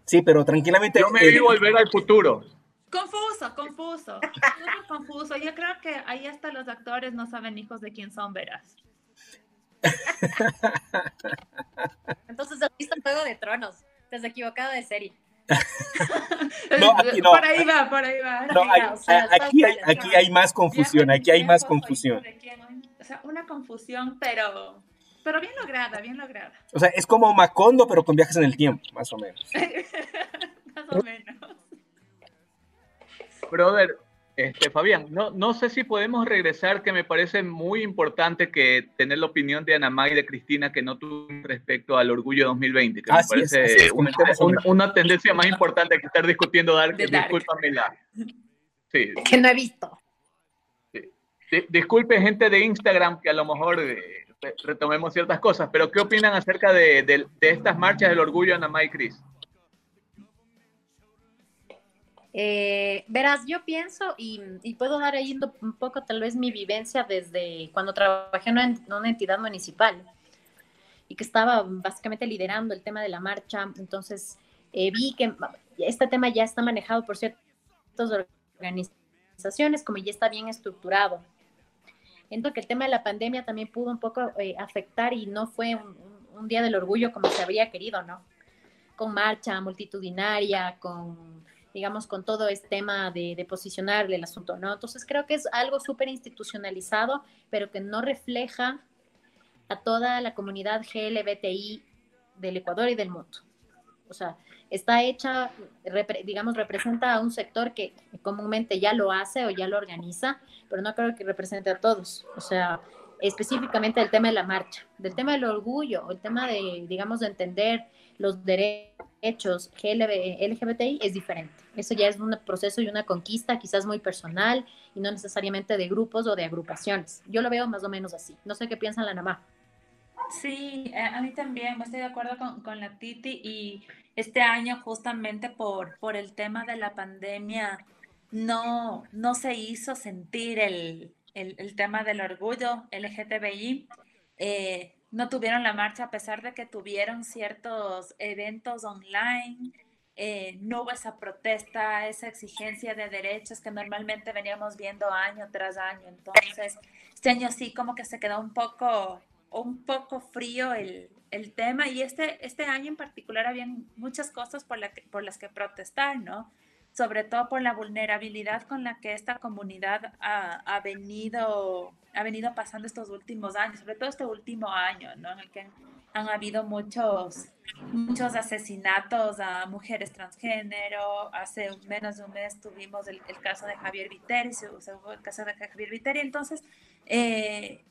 Sí, pero tranquilamente. Yo me vi volver al futuro. Confuso, confuso. confuso. Yo creo que ahí hasta los actores no saben hijos de quién son, verás. Entonces has visto Juego de Tronos. Te has equivocado de serie. no, aquí no. Por ahí va, por ahí va. No, aquí, hay, aquí hay más confusión, aquí hay más confusión. O sea, una confusión, pero pero bien lograda, bien lograda. O sea, es como Macondo, pero con viajes en el tiempo, más o menos. más o menos. Brother, este, Fabián, no, no sé si podemos regresar, que me parece muy importante que tener la opinión de Ana y de Cristina que no tuvo respecto al Orgullo 2020, que me parece una, tendencia más importante que estar discutiendo Dark. Discúlpame la... Sí. Que no he visto. Disculpe gente de Instagram que a lo mejor eh, retomemos ciertas cosas, pero ¿qué opinan acerca de, de, estas marchas del Orgullo, Ana y Cris? Eh, verás, yo pienso y, puedo dar ahí un poco tal vez mi vivencia desde cuando trabajé en una, entidad municipal y que estaba básicamente liderando el tema de la marcha. Entonces eh, vi que este tema ya está manejado por ciertas organizaciones, como ya está bien estructurado. Entiendo que el tema de la pandemia también pudo un poco eh, afectar y no fue un, un día del orgullo como se habría querido, ¿no? Con marcha multitudinaria, con digamos, con todo este tema de, de posicionar el asunto, ¿no? Entonces creo que es algo súper institucionalizado, pero que no refleja a toda la comunidad GLBTI del Ecuador y del mundo. O sea, está hecha, digamos, representa a un sector que comúnmente ya lo hace o ya lo organiza, pero no creo que represente a todos. O sea, específicamente el tema de la marcha, del tema del orgullo, el tema de, digamos, de entender los derechos LGBTI es diferente. Eso ya es un proceso y una conquista quizás muy personal y no necesariamente de grupos o de agrupaciones. Yo lo veo más o menos así. No sé qué piensan la NAMA. Sí, eh, a mí también, estoy de acuerdo con, con, la Titi y este año justamente por, por el tema de la pandemia no, no se hizo sentir el, el, tema del orgullo LGTBI. No tuvieron la marcha a pesar de que tuvieron ciertos eventos online. Eh, no hubo esa protesta, esa exigencia de derechos que normalmente veníamos viendo año tras año. Entonces, este año sí como que se quedó un poco, un poco frío el, el tema y este, este año en particular había muchas cosas por, la por las que protestar, ¿no? Sobre todo por la vulnerabilidad con la que esta comunidad ha, ha, venido, ha venido pasando estos últimos años, sobre todo este último año, ¿no? en el que han, habido muchos, muchos asesinatos a mujeres transgénero. Hace menos de un mes tuvimos el, caso de Javier Viteri, se, hubo el caso de Javier Viteri, entonces eh,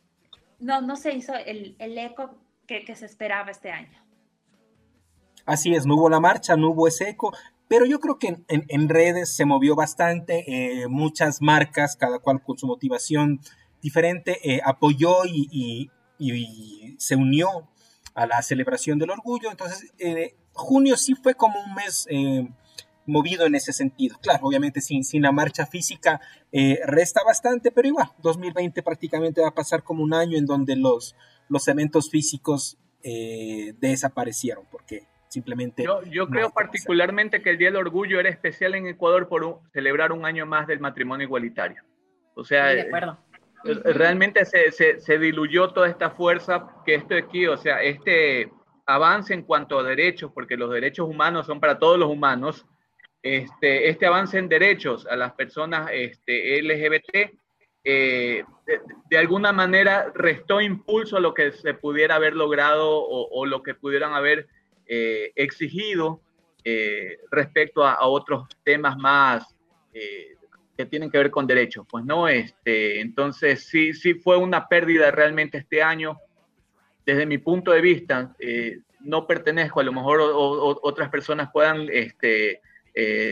no, no se hizo el, el eco que, que se esperaba este año. Así es, no hubo la marcha, no hubo ese eco, pero yo creo que en, redes se movió bastante, eh, muchas marcas, cada cual con su motivación diferente, eh, apoyó y, se unió a la celebración del orgullo. Entonces, eh, junio sí fue como un mes movido en ese sentido. Claro, obviamente sin, la marcha física resta bastante, pero igual, 2020 prácticamente va a pasar como un año en donde los eventos físicos desaparecieron, porque Simplemente. Yo, creo particularmente que el Día del Orgullo era especial en Ecuador por celebrar un año más del matrimonio igualitario. O sea, eh, realmente se, se, diluyó toda esta fuerza que esto aquí, o sea, este avance en cuanto a derechos, porque los derechos humanos son para todos los humanos, este, este avance en derechos a las personas este, LGBT, eh, de, alguna manera restó impulso a lo que se pudiera haber logrado o, o lo que pudieran haber eh, exigido eh, respecto a, otros temas más eh, que tienen que ver con derechos. Pues no, este, entonces sí, sí fue una pérdida realmente este año. Desde mi punto de vista, no pertenezco, a lo mejor otras personas puedan este,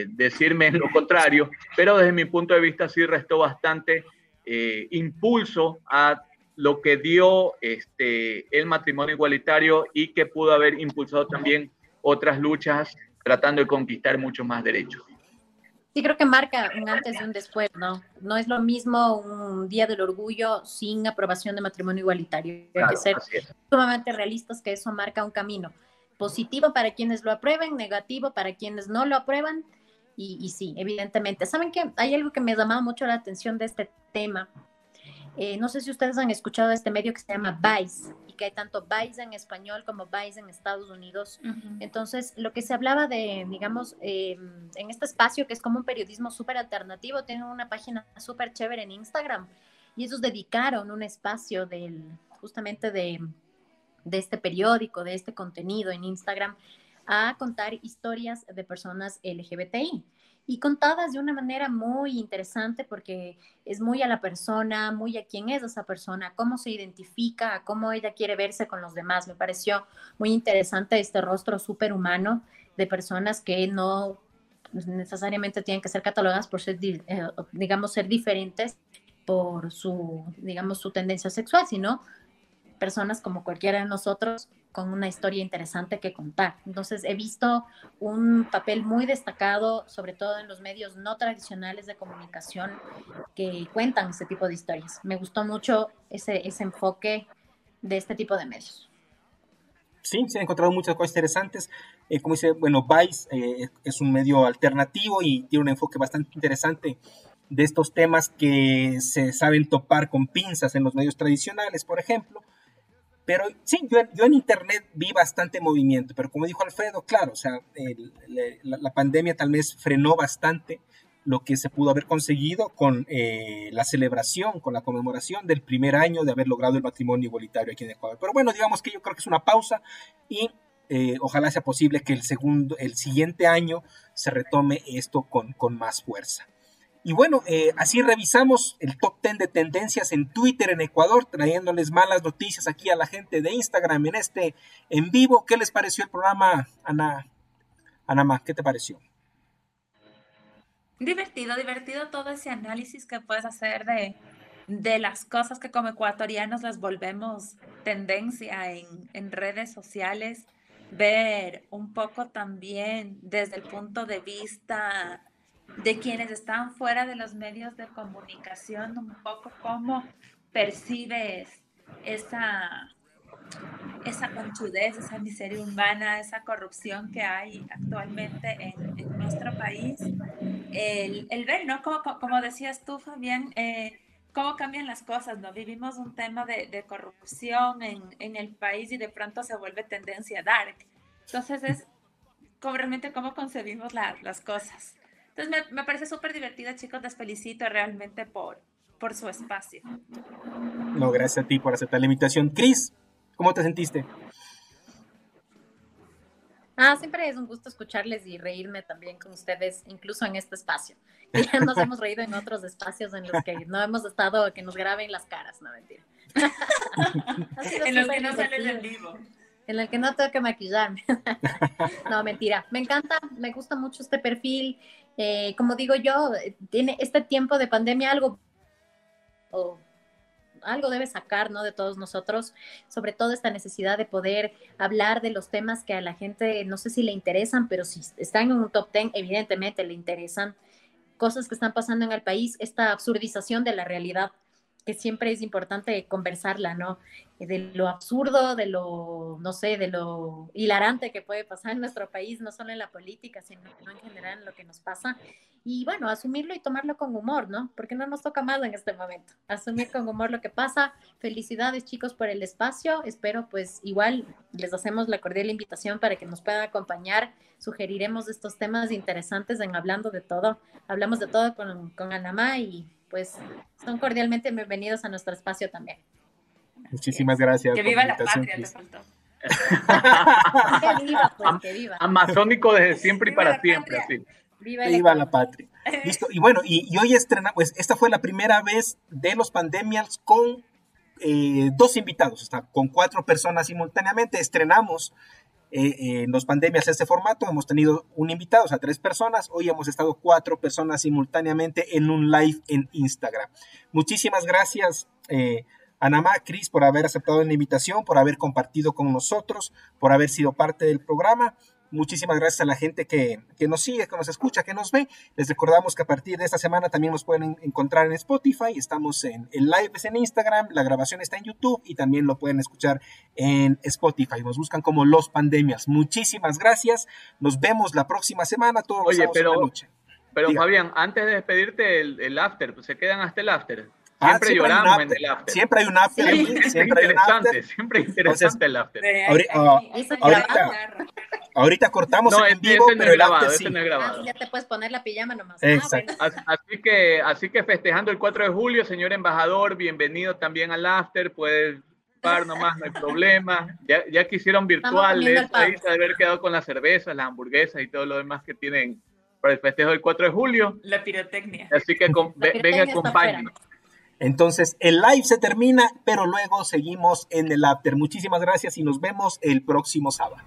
decirme lo contrario, pero desde mi punto de vista sí restó bastante impulso a lo que dio este, el matrimonio igualitario y que pudo haber impulsado también otras luchas tratando de conquistar muchos más derechos. Sí, creo que marca un antes y un después, ¿no? No es lo mismo un Día del Orgullo sin aprobación de matrimonio igualitario. Hay que ser sumamente realistas que eso marca un camino positivo para quienes lo aprueben, negativo para quienes no lo aprueban. Y, y sí, evidentemente. ¿Saben qué? Hay algo que me ha llamado mucho la atención de este tema eh, no sé si ustedes han escuchado este medio que se llama Vice y que hay tanto Vice en español como Vice en Estados Unidos. Entonces, lo que se hablaba de, digamos, em, en este espacio que es como un periodismo súper alternativo, tienen una página súper chévere en Instagram y ellos dedicaron un espacio del, justamente de, de este periódico, de este contenido en Instagram, a contar historias de personas LGBTI y contadas de una manera muy interesante porque es muy a la persona, muy a quién es esa persona, cómo se identifica, cómo ella quiere verse con los demás. Me pareció muy interesante este rostro superhumano de personas que no necesariamente tienen que ser catalogadas por ser, eh, digamos, ser diferentes por su, digamos, su tendencia sexual, sino personas como cualquiera de nosotros con una historia interesante que contar. Entonces he visto un papel muy destacado, sobre todo en los medios no tradicionales de comunicación que cuentan ese tipo de historias. Me gustó mucho ese, ese enfoque de este tipo de medios. Sí, se han encontrado muchas cosas interesantes. Eh, como dice, bueno, Vice eh, es un medio alternativo y tiene un enfoque bastante interesante de estos temas que se saben topar con pinzas en los medios tradicionales, por ejemplo. Pero sí, yo, en Internet vi bastante movimiento, pero como dijo Alfredo, claro, o sea, la, pandemia tal vez frenó bastante lo que se pudo haber conseguido con eh, la celebración, con la conmemoración del primer año de haber logrado el matrimonio igualitario aquí en Ecuador. Pero bueno, digamos que yo creo que es una pausa y eh, ojalá sea posible que el, segundo, el siguiente año se retome esto con, con más fuerza. Y bueno, eh, así revisamos el top 10 de tendencias en Twitter en Ecuador, trayéndoles malas noticias aquí a la gente de Instagram en este en vivo. ¿Qué les pareció el programa, Ana? Anama, ¿qué te pareció? Divertido, divertido todo ese análisis que puedes hacer de, de las cosas que como ecuatorianos las volvemos tendencia en, en redes sociales, ver un poco también desde el punto de vista de quienes están fuera de los medios de comunicación, un poco cómo percibes esa, esa conchudez, esa miseria humana, esa corrupción que hay actualmente en, nuestro país. El, el, ver, ¿no? Como, como decías tú, Fabián, eh, cómo cambian las cosas, ¿no? Vivimos un tema de, corrupción en, en, el país y de pronto se vuelve tendencia dark. Entonces es como realmente cómo concebimos las cosas. Entonces me, parece súper divertida, chicos, les felicito realmente por, por su espacio. No, gracias a ti por aceptar la invitación. Cris, ¿cómo te sentiste? Ah, siempre es un gusto escucharles y reírme también con ustedes, incluso en este espacio. Ya nos hemos reído en otros espacios en los que no hemos estado, que nos graben las caras, no mentira. en los que no salen en vivo en el que no tengo que maquillarme. no, mentira. Me encanta, me gusta mucho este perfil. Eh, como digo yo, tiene este tiempo de pandemia algo, o algo debe sacar, ¿no? De todos nosotros, sobre todo esta necesidad de poder hablar de los temas que a la gente, no sé si le interesan, pero si están en un top ten, evidentemente le interesan cosas que están pasando en el país, esta absurdización de la realidad que siempre es importante conversarla, ¿no? De lo absurdo, de lo, no sé, de lo hilarante que puede pasar en nuestro país, no solo en la política, sino en general en lo que nos pasa. Y bueno, asumirlo y tomarlo con humor, ¿no? Porque no nos toca más en este momento. Asumir con humor lo que pasa. Felicidades chicos por el espacio. Espero pues igual les hacemos la cordial invitación para que nos puedan acompañar. Sugeriremos estos temas interesantes en Hablando de Todo. Hablamos de todo con, con Anamá y pues son cordialmente bienvenidos a nuestro espacio también. Muchísimas gracias. Que viva la patria, te faltó. que viva, pues, que viva. Amazónico desde siempre y para siempre, sí. Viva, la patria. Listo. Y bueno, y, hoy estrena, pues esta fue la primera vez de los Pandemials con eh, dos invitados, o sea, con cuatro personas simultáneamente. Estrenamos eh, en los pandemias este formato. Hemos tenido un invitado, o sea, tres personas. Hoy hemos estado cuatro personas simultáneamente en un live en Instagram. Muchísimas gracias. Eh, Anamá, Cris, por haber aceptado la invitación, por haber compartido con nosotros, por haber sido parte del programa. Muchísimas gracias a la gente que, nos sigue, que nos escucha, que nos ve. Les recordamos que a partir de esta semana también nos pueden encontrar en Spotify. Estamos en el live en Instagram, la grabación está en YouTube y también lo pueden escuchar en Spotify. Nos buscan como Los Pandemias. Muchísimas gracias. Nos vemos la próxima semana. Todos Oye, pero, pero Fabián, antes de despedirte, el, el after, se quedan hasta el after. Ah, siempre, lloramos en el after. Siempre hay un after. Siempre, siempre, interesante, siempre interesante el after. ahorita, ahorita, cortamos no, en vivo, pero el grabado, after sí. no es grabado. Ah, ya te puedes poner la pijama nomás. Exacto. Ah, así, que, así que festejando el 4 de julio, señor embajador, bienvenido también al after. Puedes participar nomás, no hay problema. Ya, ya que hicieron virtuales, ahí de haber quedado con las cervezas, las hamburguesas y todo lo demás que tienen para el festejo del 4 de julio. La pirotecnia. Así que venga, acompáñenos. Entonces, el live se termina, pero luego seguimos en el after. Muchísimas gracias y nos vemos el próximo sábado.